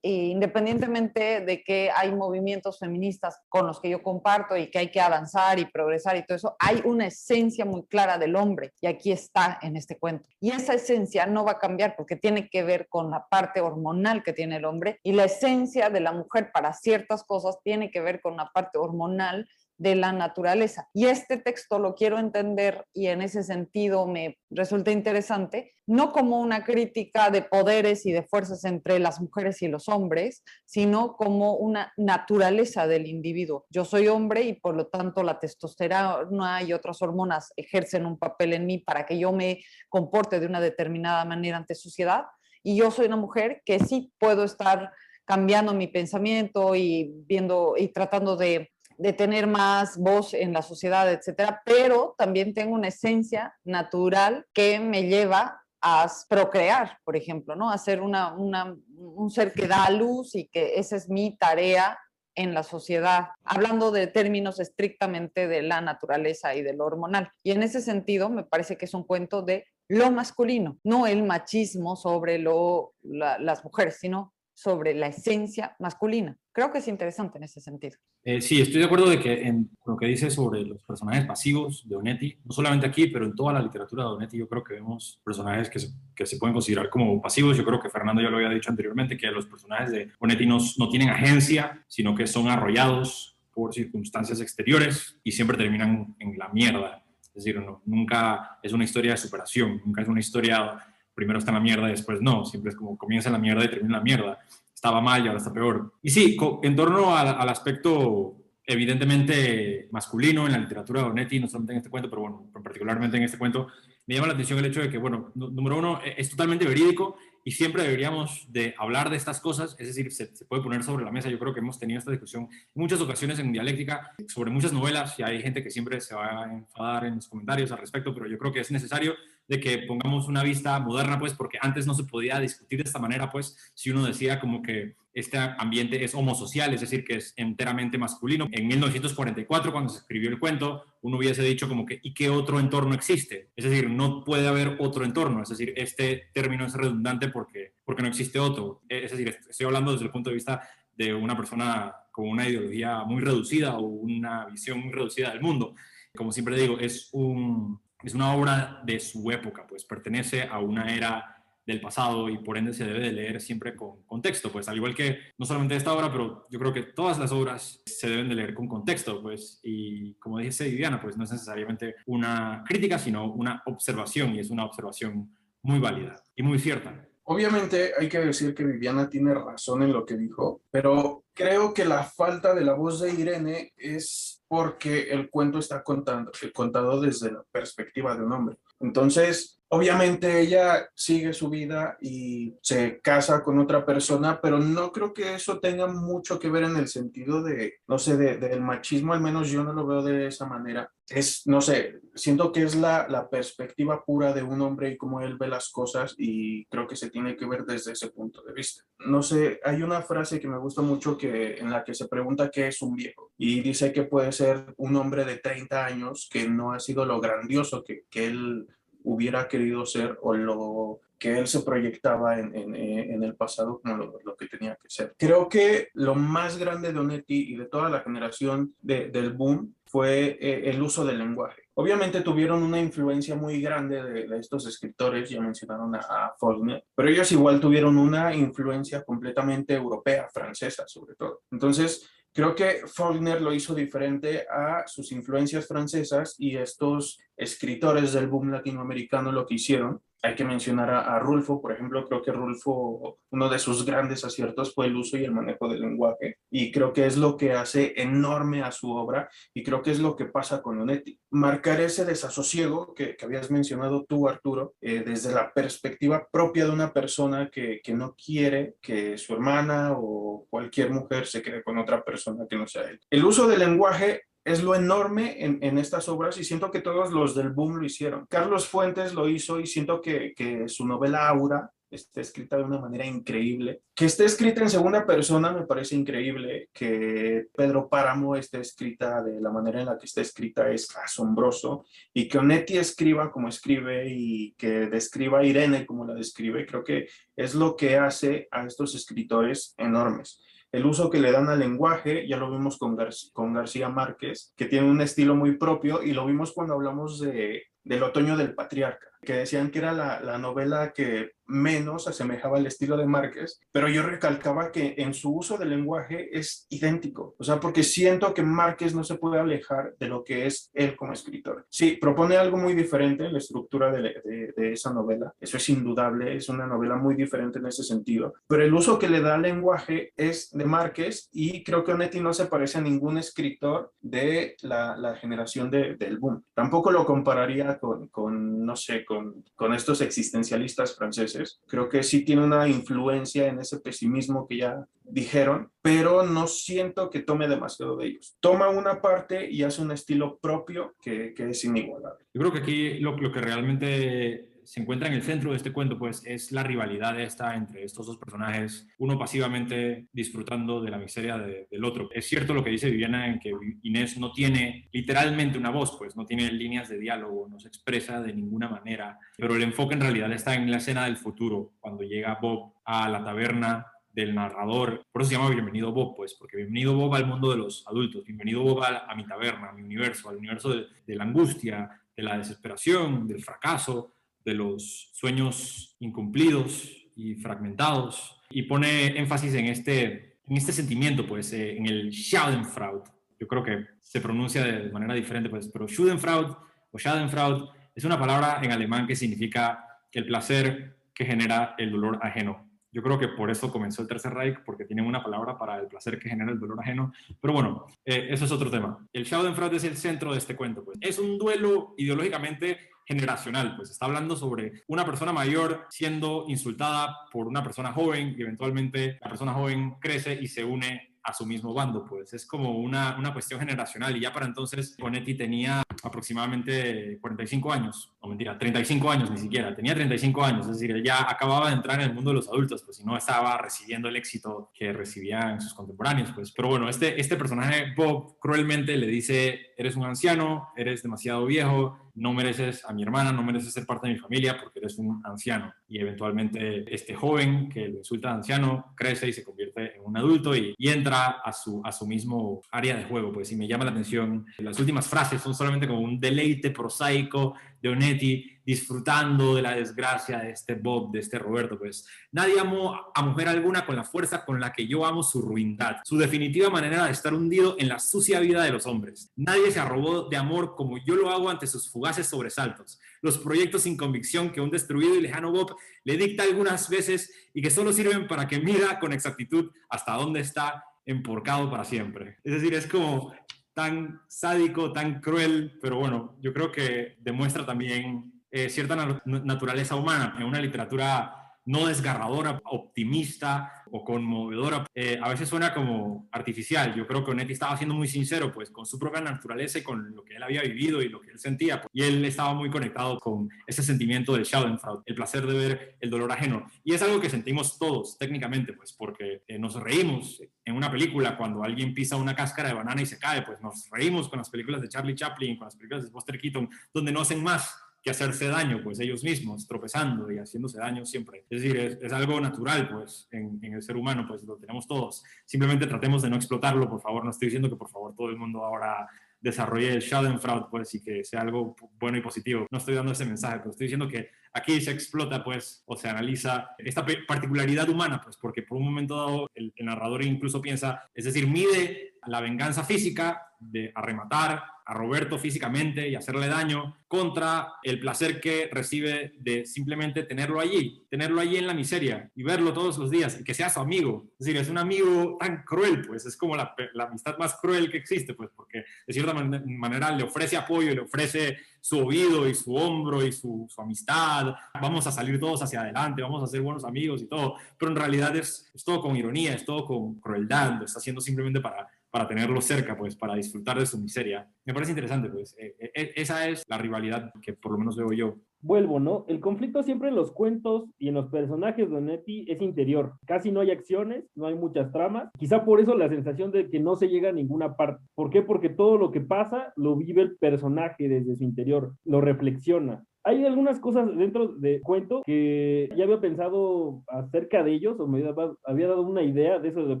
E independientemente de que hay movimientos feministas con los que yo comparto y que hay que avanzar y progresar y todo eso, hay una esencia muy clara del hombre y aquí está en este cuento. Y esa esencia no va a cambiar porque tiene que ver con la parte hormonal que tiene el hombre y la esencia de la mujer para ciertas cosas tiene que ver con la parte hormonal de la naturaleza. Y este texto lo quiero entender y en ese sentido me resulta interesante, no como una crítica de poderes y de fuerzas entre las mujeres y los hombres, sino como una naturaleza del individuo. Yo soy hombre y por lo tanto la testosterona y otras hormonas ejercen un papel en mí para que yo me comporte de una determinada manera ante sociedad. Y yo soy una mujer que sí puedo estar cambiando mi pensamiento y viendo y tratando de, de tener más voz en la sociedad, etcétera, pero también tengo una esencia natural que me lleva a procrear, por ejemplo, ¿no? A ser una, una, un ser que da luz y que esa es mi tarea en la sociedad, hablando de términos estrictamente de la naturaleza y de lo hormonal. Y en ese sentido, me parece que es un cuento de lo masculino, no el machismo sobre lo, las mujeres, sino sobre la esencia masculina. Creo que es interesante en ese sentido. Eh, sí, estoy de acuerdo de que en lo que dice sobre los personajes pasivos de Onetti, no solamente aquí, pero en toda la literatura de Onetti, yo creo que vemos personajes que se, que se pueden considerar como pasivos. Yo creo que Fernando ya lo había dicho anteriormente, que los personajes de Onetti no, no tienen agencia, sino que son arrollados por circunstancias exteriores y siempre terminan en la mierda. Es decir, nunca es una historia de superación, nunca es una historia primero está la mierda después no, siempre es como comienza en la mierda y termina la mierda. Estaba mal y ahora está peor. Y sí, en torno al, aspecto evidentemente masculino en la literatura de Onetti, no solamente en este cuento, pero bueno, particularmente en este cuento, me llama la atención el hecho de que, bueno, número uno, e, es totalmente verídico y siempre deberíamos de hablar de estas cosas, es decir, se, se, puede poner sobre la mesa. Yo creo que hemos tenido esta discusión en muchas ocasiones en dialéctica sobre muchas novelas y hay gente que siempre se va a enfadar en los comentarios al respecto, pero yo creo que es necesario de que pongamos una vista moderna, pues, porque antes no se podía discutir de esta manera, pues, si uno decía como que este ambiente es homosocial, es decir, que es enteramente masculino. En 1944, cuando se escribió el cuento, uno hubiese dicho como que, ¿y qué otro entorno existe? Es decir, no puede haber otro entorno, es decir, este término es redundante porque, porque no existe otro. Es decir, estoy hablando desde el punto de vista de una persona con una ideología muy reducida o una visión reducida del mundo. Como siempre digo, es un, es una obra de su época, pues pertenece a una era del pasado y por ende se debe de leer siempre con contexto, pues al igual que no solamente esta obra, pero yo creo que todas las obras se deben de leer con contexto, pues y como dice Viviana, pues no es necesariamente una crítica, sino una observación y es una observación muy válida y muy cierta. Obviamente hay que decir que Viviana tiene razón en lo que dijo, pero creo que la falta de la voz de Irene es porque el cuento está contando, contado desde la perspectiva de un hombre. Entonces, Obviamente ella sigue su vida y se casa con otra persona, pero no creo que eso tenga mucho que ver en el sentido de, no sé, del machismo, al menos yo no lo veo de esa manera. Es, no sé, siento que es la, la perspectiva pura de un hombre y cómo él ve las cosas y creo que se tiene que ver desde ese punto de vista. No sé, hay una frase que me gusta mucho que, en la que se pregunta qué es un viejo y dice que puede ser un hombre de 30 años que no ha sido lo grandioso que, que él hubiera querido ser o lo que él se proyectaba en, en, en el pasado como lo, lo, que tenía que ser. Creo que lo más grande de Onetti y de toda la generación de, del boom fue eh, el uso del lenguaje. Obviamente tuvieron una influencia muy grande de, de estos escritores, ya mencionaron a, a, Faulkner, pero ellos igual tuvieron una influencia completamente europea, francesa sobre todo. Entonces, Creo que Faulkner lo hizo diferente a sus influencias francesas y estos escritores del boom latinoamericano lo que hicieron hay que mencionar a, Rulfo, por ejemplo, creo que Rulfo, uno de sus grandes aciertos fue el uso y el manejo del lenguaje, y creo que es lo que hace enorme a su obra, y creo que es lo que pasa con Onetti. Marcar ese desasosiego que, habías mencionado tú, Arturo, eh, desde la perspectiva propia de una persona que no quiere que su hermana o cualquier mujer se quede con otra persona que no sea él. El uso del lenguaje es lo enorme en, estas obras y siento que todos los del boom lo hicieron. Carlos Fuentes lo hizo y siento que, su novela Aura está escrita de una manera increíble. Que esté escrita en segunda persona me parece increíble. Que Pedro Páramo esté escrita de la manera en la que está escrita es asombroso. Y que Onetti escriba como escribe y que describa a Irene como la describe, creo que es lo que hace a estos escritores enormes el uso que le dan al lenguaje, ya lo vimos con, con García Márquez, que tiene un estilo muy propio, y lo vimos cuando hablamos de, del otoño del patriarca, que decían que era la, la novela que menos asemejaba al estilo de Márquez, pero yo recalcaba que en su uso del lenguaje es idéntico, o sea, porque siento que Márquez no se puede alejar de lo que es él como escritor. Sí, propone algo muy diferente en la estructura de, de, esa novela, eso es indudable, es una novela muy diferente en ese sentido, pero el uso que le da al lenguaje es de Márquez y creo que Onetti no se parece a ningún escritor de la, la generación de, del boom. Tampoco lo compararía con, con no sé, con, con estos existencialistas franceses Creo que sí tiene una influencia en ese pesimismo que ya dijeron, pero no siento que tome demasiado de ellos. Toma una parte y hace un estilo propio que, que es inigualable. Yo creo que aquí lo, lo que realmente se encuentra en el centro de este cuento, pues es la rivalidad esta entre estos dos personajes, uno pasivamente disfrutando de la miseria del otro. Es cierto lo que dice Viviana en que Inés no tiene literalmente una voz, pues no tiene líneas de diálogo, no se expresa de ninguna manera, pero el enfoque en realidad está en la escena del futuro, cuando llega Bob a la taberna del narrador. Por eso se llama Bienvenido Bob, pues, porque bienvenido Bob al mundo de los adultos, bienvenido Bob a, mi taberna, a mi universo, al universo de la angustia, de la desesperación, del fracaso, de los sueños incumplidos y fragmentados y pone énfasis en este, en este sentimiento, pues, eh, en el Schadenfreude. Yo creo que se pronuncia de manera diferente, pues, pero Schadenfreude o Schadenfreude es una palabra en alemán que significa el placer que genera el dolor ajeno. Yo creo que por eso comenzó el Tercer Reich, porque tiene una palabra para el placer que genera el dolor ajeno. Pero bueno, eh, eso es otro tema. El Schadenfreude es el centro de este cuento. Pues. Es un duelo ideológicamente generacional, pues está hablando sobre una persona mayor siendo insultada por una persona joven y eventualmente la persona joven crece y se une a su mismo bando, pues es como una, una cuestión generacional y ya para entonces Bonetti tenía aproximadamente 45 años, no mentira, 35 años ni siquiera, tenía 35 años, es decir, ya acababa de entrar en el mundo de los adultos, pues si no estaba recibiendo el éxito que recibían sus contemporáneos, pues, pero bueno, este, este personaje Bob cruelmente le dice, eres un anciano, eres demasiado viejo, no mereces a mi hermana, no mereces ser parte de mi familia porque eres un anciano. Y eventualmente este joven que lo insulta anciano crece y se convierte un adulto y, entra a su, a su mismo área de juego. Pues si me llama la atención, las últimas frases son solamente como un deleite prosaico de Onetti disfrutando de la desgracia de este Bob, de este Roberto, pues nadie amó a mujer alguna con la fuerza con la que yo amo su ruindad, su definitiva manera de estar hundido en la sucia vida de los hombres. Nadie se arrobó de amor como yo lo hago ante sus fugaces sobresaltos, los proyectos sin convicción que un destruido y lejano Bob le dicta algunas veces y que solo sirven para que mira con exactitud hasta dónde está emporcado para siempre. Es decir, es como tan sádico, tan cruel, pero bueno, yo creo que demuestra también eh, cierta naturaleza humana en una literatura no desgarradora, optimista o conmovedora. Eh, a veces suena como artificial. Yo creo que Onetti estaba siendo muy sincero pues, con su propia naturaleza y con lo que él había vivido y lo que él sentía. Pues, y él estaba muy conectado con ese sentimiento del Schadenfreude, el placer de ver el dolor ajeno. Y es algo que sentimos todos técnicamente, pues, porque eh, nos reímos en una película cuando alguien pisa una cáscara de banana y se cae, pues nos reímos con las películas de Charlie Chaplin, con las películas de Buster Keaton, donde no hacen más que hacerse daño, pues ellos mismos, tropezando y haciéndose daño siempre. Es decir, es, algo natural, pues, en, el ser humano, pues lo tenemos todos. Simplemente tratemos de no explotarlo, por favor. No estoy diciendo que, por favor, todo el mundo ahora desarrolle el Schadenfreude, pues, y que sea algo bueno y positivo. No estoy dando ese mensaje, pero estoy diciendo que aquí se explota, pues, o se analiza esta particularidad humana, pues, porque por un momento dado el, el narrador incluso piensa, es decir, mide la venganza física de arrematar a Roberto físicamente y hacerle daño contra el placer que recibe de simplemente tenerlo allí, tenerlo allí en la miseria y verlo todos los días y que sea su amigo. Es decir, es un amigo tan cruel, pues es como la, amistad más cruel que existe, pues porque de cierta manera le ofrece apoyo, le ofrece su oído y su hombro y su, amistad, vamos a salir todos hacia adelante, vamos a ser buenos amigos y todo, pero en realidad es, es todo con ironía, es todo con crueldad, lo está haciendo simplemente para para tenerlo cerca, pues, para disfrutar de su miseria. Me parece interesante, pues. Eh, eh, esa es la rivalidad que por lo menos veo yo vuelvo, ¿no? El conflicto siempre en los cuentos y en los personajes de Onetti es interior. Casi no hay acciones, no hay muchas tramas. Quizá por eso la sensación de que no se llega a ninguna parte. ¿Por qué? Porque todo lo que pasa lo vive el personaje desde su interior, lo reflexiona hay algunas cosas dentro de cuento que ya había pensado acerca de ellos o me había dado una idea de eso de lo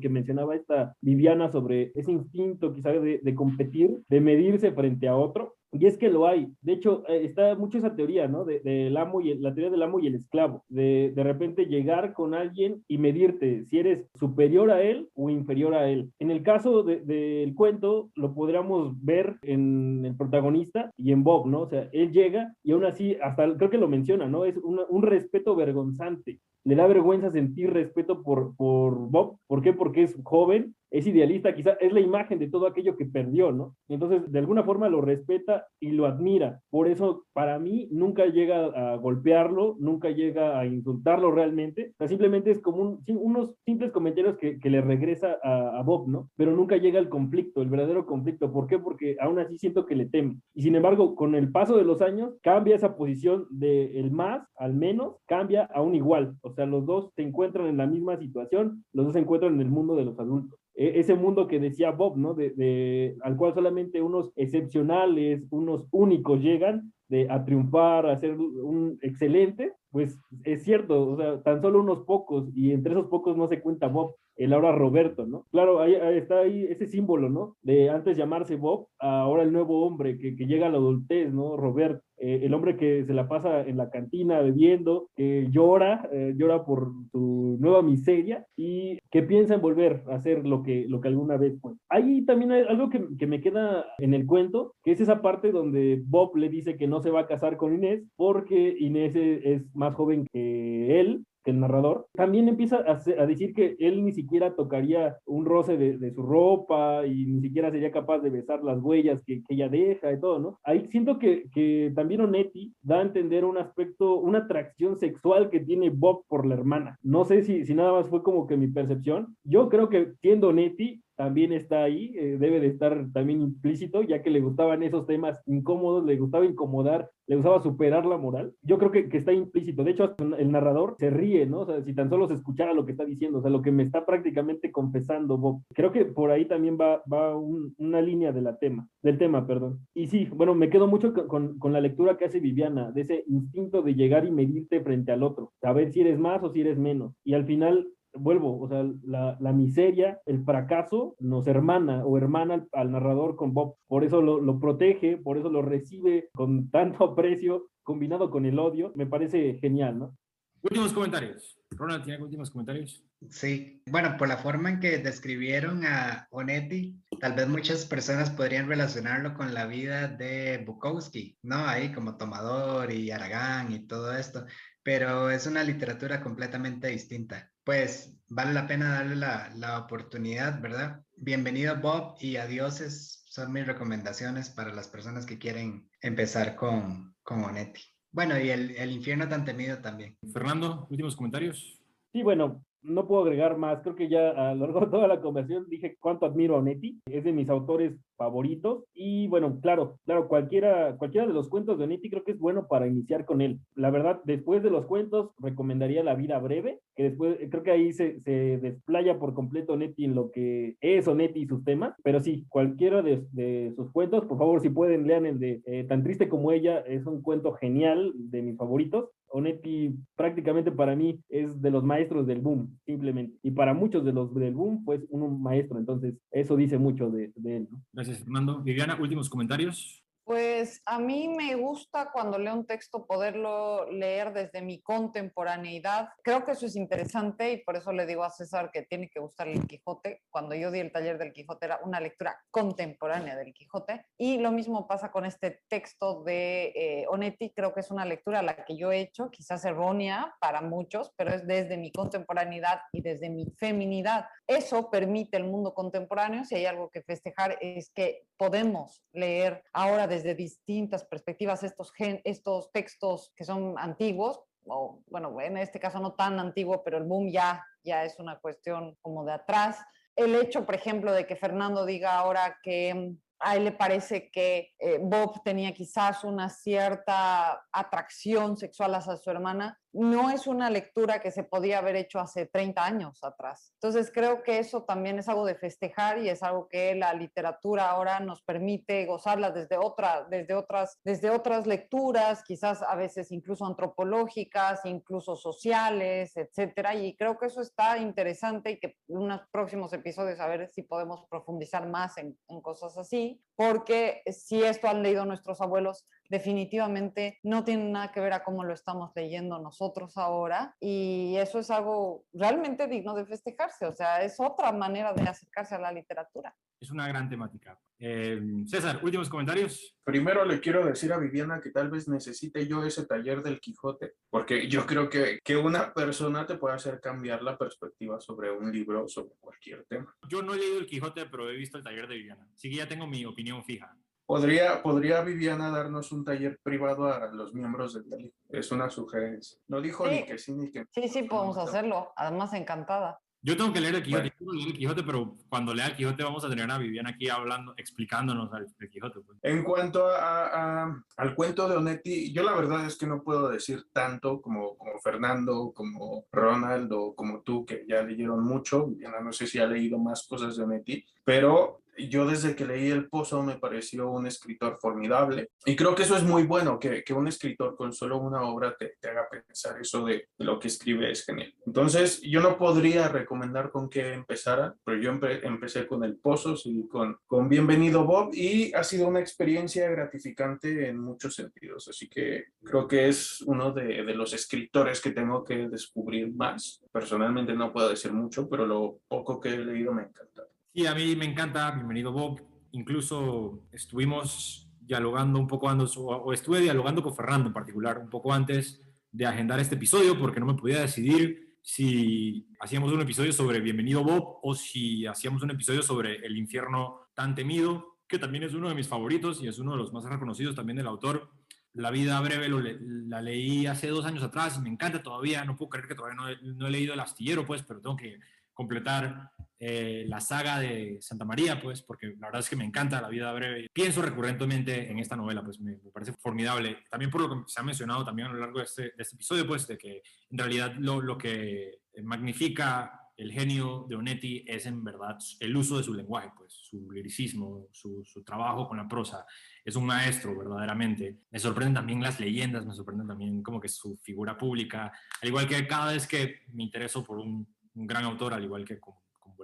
que mencionaba esta Viviana sobre ese instinto quizás de, de competir, de medirse frente a otro. Y es que lo hay. De hecho, eh, está mucho esa teoría, ¿no? Del de, amo y la teoría del amo y el esclavo. De de repente llegar con alguien y medirte si eres superior a él o inferior a él. En el caso del de, cuento, lo podríamos ver en el protagonista y en Bob, ¿no? O sea, él llega y aún así, hasta creo que lo menciona, ¿no? Es una, un respeto vergonzante. Le da vergüenza sentir respeto por, por Bob. ¿Por qué? Porque es joven es idealista, quizá es la imagen de todo aquello que perdió, ¿no? Entonces, de alguna forma lo respeta y lo admira. Por eso, para mí, nunca llega a golpearlo, nunca llega a insultarlo realmente. O sea, simplemente es como un, unos simples comentarios que, que le regresa a, Bob, ¿no? Pero nunca llega al conflicto, el verdadero conflicto. ¿Por qué? Porque aún así siento que le teme. Y sin embargo, con el paso de los años, cambia esa posición de el más al menos, cambia a un igual. O sea, los dos se encuentran en la misma situación, los dos se encuentran en el mundo de los adultos. E-, ese mundo que decía Bob, ¿no? De, al cual solamente unos excepcionales, unos únicos llegan de, a triunfar, a ser un excelente, pues es cierto, o sea, tan solo unos pocos, y entre esos pocos no se cuenta Bob, el ahora Roberto, ¿no? Claro, ahí, está ahí ese símbolo, ¿no? De antes llamarse Bob, ahora el nuevo hombre que, que llega a la adultez, ¿no? Roberto, eh, el hombre que se la pasa en la cantina bebiendo, que llora, eh, llora por su nueva miseria y que piensa en volver a hacer lo que, lo que alguna vez fue. Ahí también hay algo que, que me queda en el cuento, que es esa parte donde Bob le dice que no se va a casar con Inés porque Inés es más joven que él que el narrador, también empieza a, a, decir que él ni siquiera tocaría un roce de, de, su ropa y ni siquiera sería capaz de besar las huellas que, que ella deja y todo, ¿no? Ahí siento que, que, también Onetti da a entender un aspecto, una atracción sexual que tiene Bob por la hermana. No sé si, si nada más fue como que mi percepción. Yo creo que siendo Onetti, también está ahí, eh, debe de estar también implícito, ya que le gustaban esos temas incómodos, le gustaba incomodar, le gustaba superar la moral. Yo creo que, que, está implícito. De hecho, el narrador se ríe, ¿no? O sea, si tan solo se escuchara lo que está diciendo, o sea, lo que me está prácticamente confesando Bob. Creo que por ahí también va, va un, una línea de la tema, del tema, perdón. Y sí, bueno, me quedo mucho con, con la lectura que hace Viviana, de ese instinto de llegar y medirte frente al otro, saber si eres más o si eres menos. Y al final vuelvo, o sea, la, la, miseria, el fracaso nos hermana o hermana al, al narrador con Bob. Por eso lo, lo, protege, por eso lo recibe con tanto aprecio, combinado con el odio. Me parece genial, ¿no? Últimos comentarios. Ronald, ¿tiene últimos comentarios? Sí, bueno, por la forma en que describieron a Onetti, tal vez muchas personas podrían relacionarlo con la vida de Bukowski, ¿no? Ahí como tomador y Aragán y todo esto, pero es una literatura completamente distinta pues vale la pena darle la, la, oportunidad, ¿verdad? Bienvenido Bob y adioses son mis recomendaciones para las personas que quieren empezar con, con Onetti. Bueno, y el, el infierno tan temido también. Fernando, últimos comentarios. Sí, bueno, no puedo agregar más. Creo que ya a lo largo de toda la conversación dije cuánto admiro a Onetti. Es de mis autores favoritos. Y bueno, claro, claro, cualquiera, cualquiera de los cuentos de Onetti creo que es bueno para iniciar con él. La verdad, después de los cuentos, recomendaría La vida breve, que después creo que ahí se, desplaya por completo Onetti en lo que es Onetti y sus temas. Pero sí, cualquiera de, de sus cuentos, por favor, si pueden, lean el de eh, Tan triste como ella. Es un cuento genial de mis favoritos. Onetti prácticamente para mí es de los maestros del boom, simplemente. Y para muchos de los del boom, pues un maestro. Entonces, eso dice mucho de, él. Gracias, Fernando. Viviana, últimos comentarios. Pues a mí me gusta cuando leo un texto poderlo leer desde mi contemporaneidad. Creo que eso es interesante y por eso le digo a César que tiene que gustar el Quijote. Cuando yo di el taller del Quijote era una lectura contemporánea del Quijote. Y lo mismo pasa con este texto de eh, Onetti. Creo que es una lectura a la que yo he hecho, quizás errónea para muchos, pero es desde mi contemporaneidad y desde mi feminidad. Eso permite el mundo contemporáneo. Si hay algo que festejar es que podemos leer ahora desde distintas perspectivas estos, estos textos que son antiguos, o bueno, en este caso no tan antiguo, pero el boom ya, ya es una cuestión como de atrás. El hecho, por ejemplo, de que Fernando diga ahora que a él le parece que eh, Bob tenía quizás una cierta atracción sexual hacia su hermana, no es una lectura que se podía haber hecho hace 30 años atrás. Entonces creo que eso también es algo de festejar y es algo que la literatura ahora nos permite gozarla desde, otra, desde, otras, desde otras lecturas, quizás a veces incluso antropológicas, incluso sociales, etcétera. Y creo que eso está interesante y que en unos próximos episodios a ver si podemos profundizar más en, en cosas así, porque si esto han leído nuestros abuelos, definitivamente no tiene nada que ver a cómo lo estamos leyendo nosotros ahora y eso es algo realmente digno de festejarse, o sea, es otra manera de acercarse a la literatura. Es una gran temática. Eh, César, últimos comentarios. Primero le quiero decir a Viviana que tal vez necesite yo ese taller del Quijote, porque yo creo que, que una persona te puede hacer cambiar la perspectiva sobre un libro, sobre cualquier tema. Yo no he leído el Quijote, pero he visto el taller de Viviana, así que ya tengo mi opinión fija. ¿Podría, ¿Podría Viviana darnos un taller privado a los miembros del Deli? Es una sugerencia. No dijo Sí. ni que sí ni que Sí, sí, podemos hacerlo, además encantada. Yo tengo que leer el Quijote, quiero leer el Quijote, pero cuando lea el Quijote vamos a tener a Viviana aquí hablando, explicándonos el, el Quijote. pues. En cuanto a, a- al cuento de Onetti, yo la verdad es que no puedo decir tanto como, como Fernando, como Ronald o como tú, que ya leyeron mucho. Viviana, no sé si ha leído más cosas de Onetti, pero yo desde que leí El Pozo me pareció un escritor formidable. Y creo que eso es muy bueno, que, que un escritor con solo una obra te, te haga pensar eso de, lo que escribe es genial. Entonces, yo no podría recomendar con qué empezara, pero yo empe- empecé con El Pozo, y con, con Bienvenido Bob, y ha sido una experiencia gratificante en muchos sentidos. Así que creo que es uno de, de los escritores que tengo que descubrir más. Personalmente no puedo decir mucho, pero lo poco que he leído me encanta. Sí, a mí me encanta, bienvenido Bob. Incluso estuvimos dialogando un poco antes, o, estuve dialogando con Fernando en particular, un poco antes de agendar este episodio, porque no me podía decidir si hacíamos un episodio sobre Bienvenido Bob o si hacíamos un episodio sobre El infierno tan temido, que también es uno de mis favoritos y es uno de los más reconocidos también del autor. La vida breve lo la leí hace dos años atrás y me encanta todavía. No puedo creer que todavía no he, no he leído El astillero, pues, pero tengo que completar eh, la saga de Santa María, pues, porque la verdad es que me encanta la vida breve. Pienso recurrentemente en esta novela, pues me, me parece formidable. También por lo que se ha mencionado también a lo largo de este, de este episodio, pues, de que en realidad lo, lo que magnifica el genio de Onetti es en verdad el uso de su lenguaje, pues, su liricismo, su, su trabajo con la prosa. Es un maestro, verdaderamente. Me sorprenden también las leyendas, me sorprenden también como que su figura pública, al igual que cada vez que me intereso por un, un gran autor, al igual que con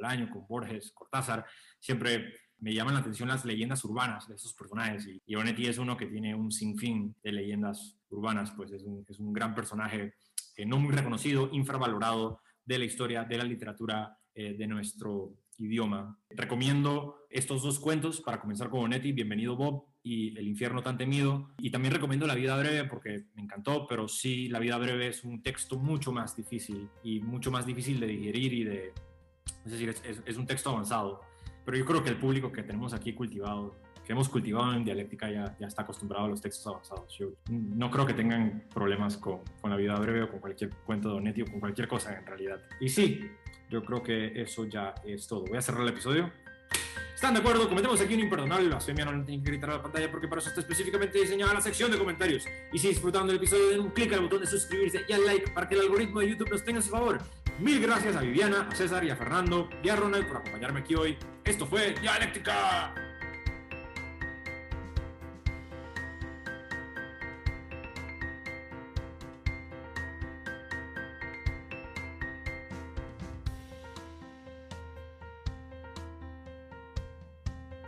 Bolaño, con Borges, Cortázar, siempre me llaman la atención las leyendas urbanas de esos personajes y, y Onetti es uno que tiene un sinfín de leyendas urbanas, pues es un, es un gran personaje eh, no muy reconocido, infravalorado de la historia, de la literatura eh, de nuestro idioma. Recomiendo estos dos cuentos para comenzar con Onetti, Bienvenido Bob y El infierno tan temido. Y también recomiendo La vida breve porque me encantó, pero sí, La vida breve es un texto mucho más difícil y mucho más difícil de digerir y de... Es decir, es, un texto avanzado. Pero yo creo que el público que tenemos aquí cultivado, que hemos cultivado en dialéctica, ya, ya está acostumbrado a los textos avanzados. Yo no creo que tengan problemas con, con La vida breve o con cualquier cuento de Onetti o con cualquier cosa en realidad. Y sí, yo creo que eso ya es todo. Voy a cerrar el episodio. ¿Están de acuerdo? Cometemos aquí un imperdonable blasfemia. No le tienen que gritar a la pantalla porque para eso está específicamente diseñada la sección de comentarios. Y si disfrutaron del episodio, den un clic al botón de suscribirse y al like para que el algoritmo de YouTube nos tenga a su favor. Mil gracias a Viviana, a César y a Fernando y a Ronald por acompañarme aquí hoy. Esto fue Dialéctica.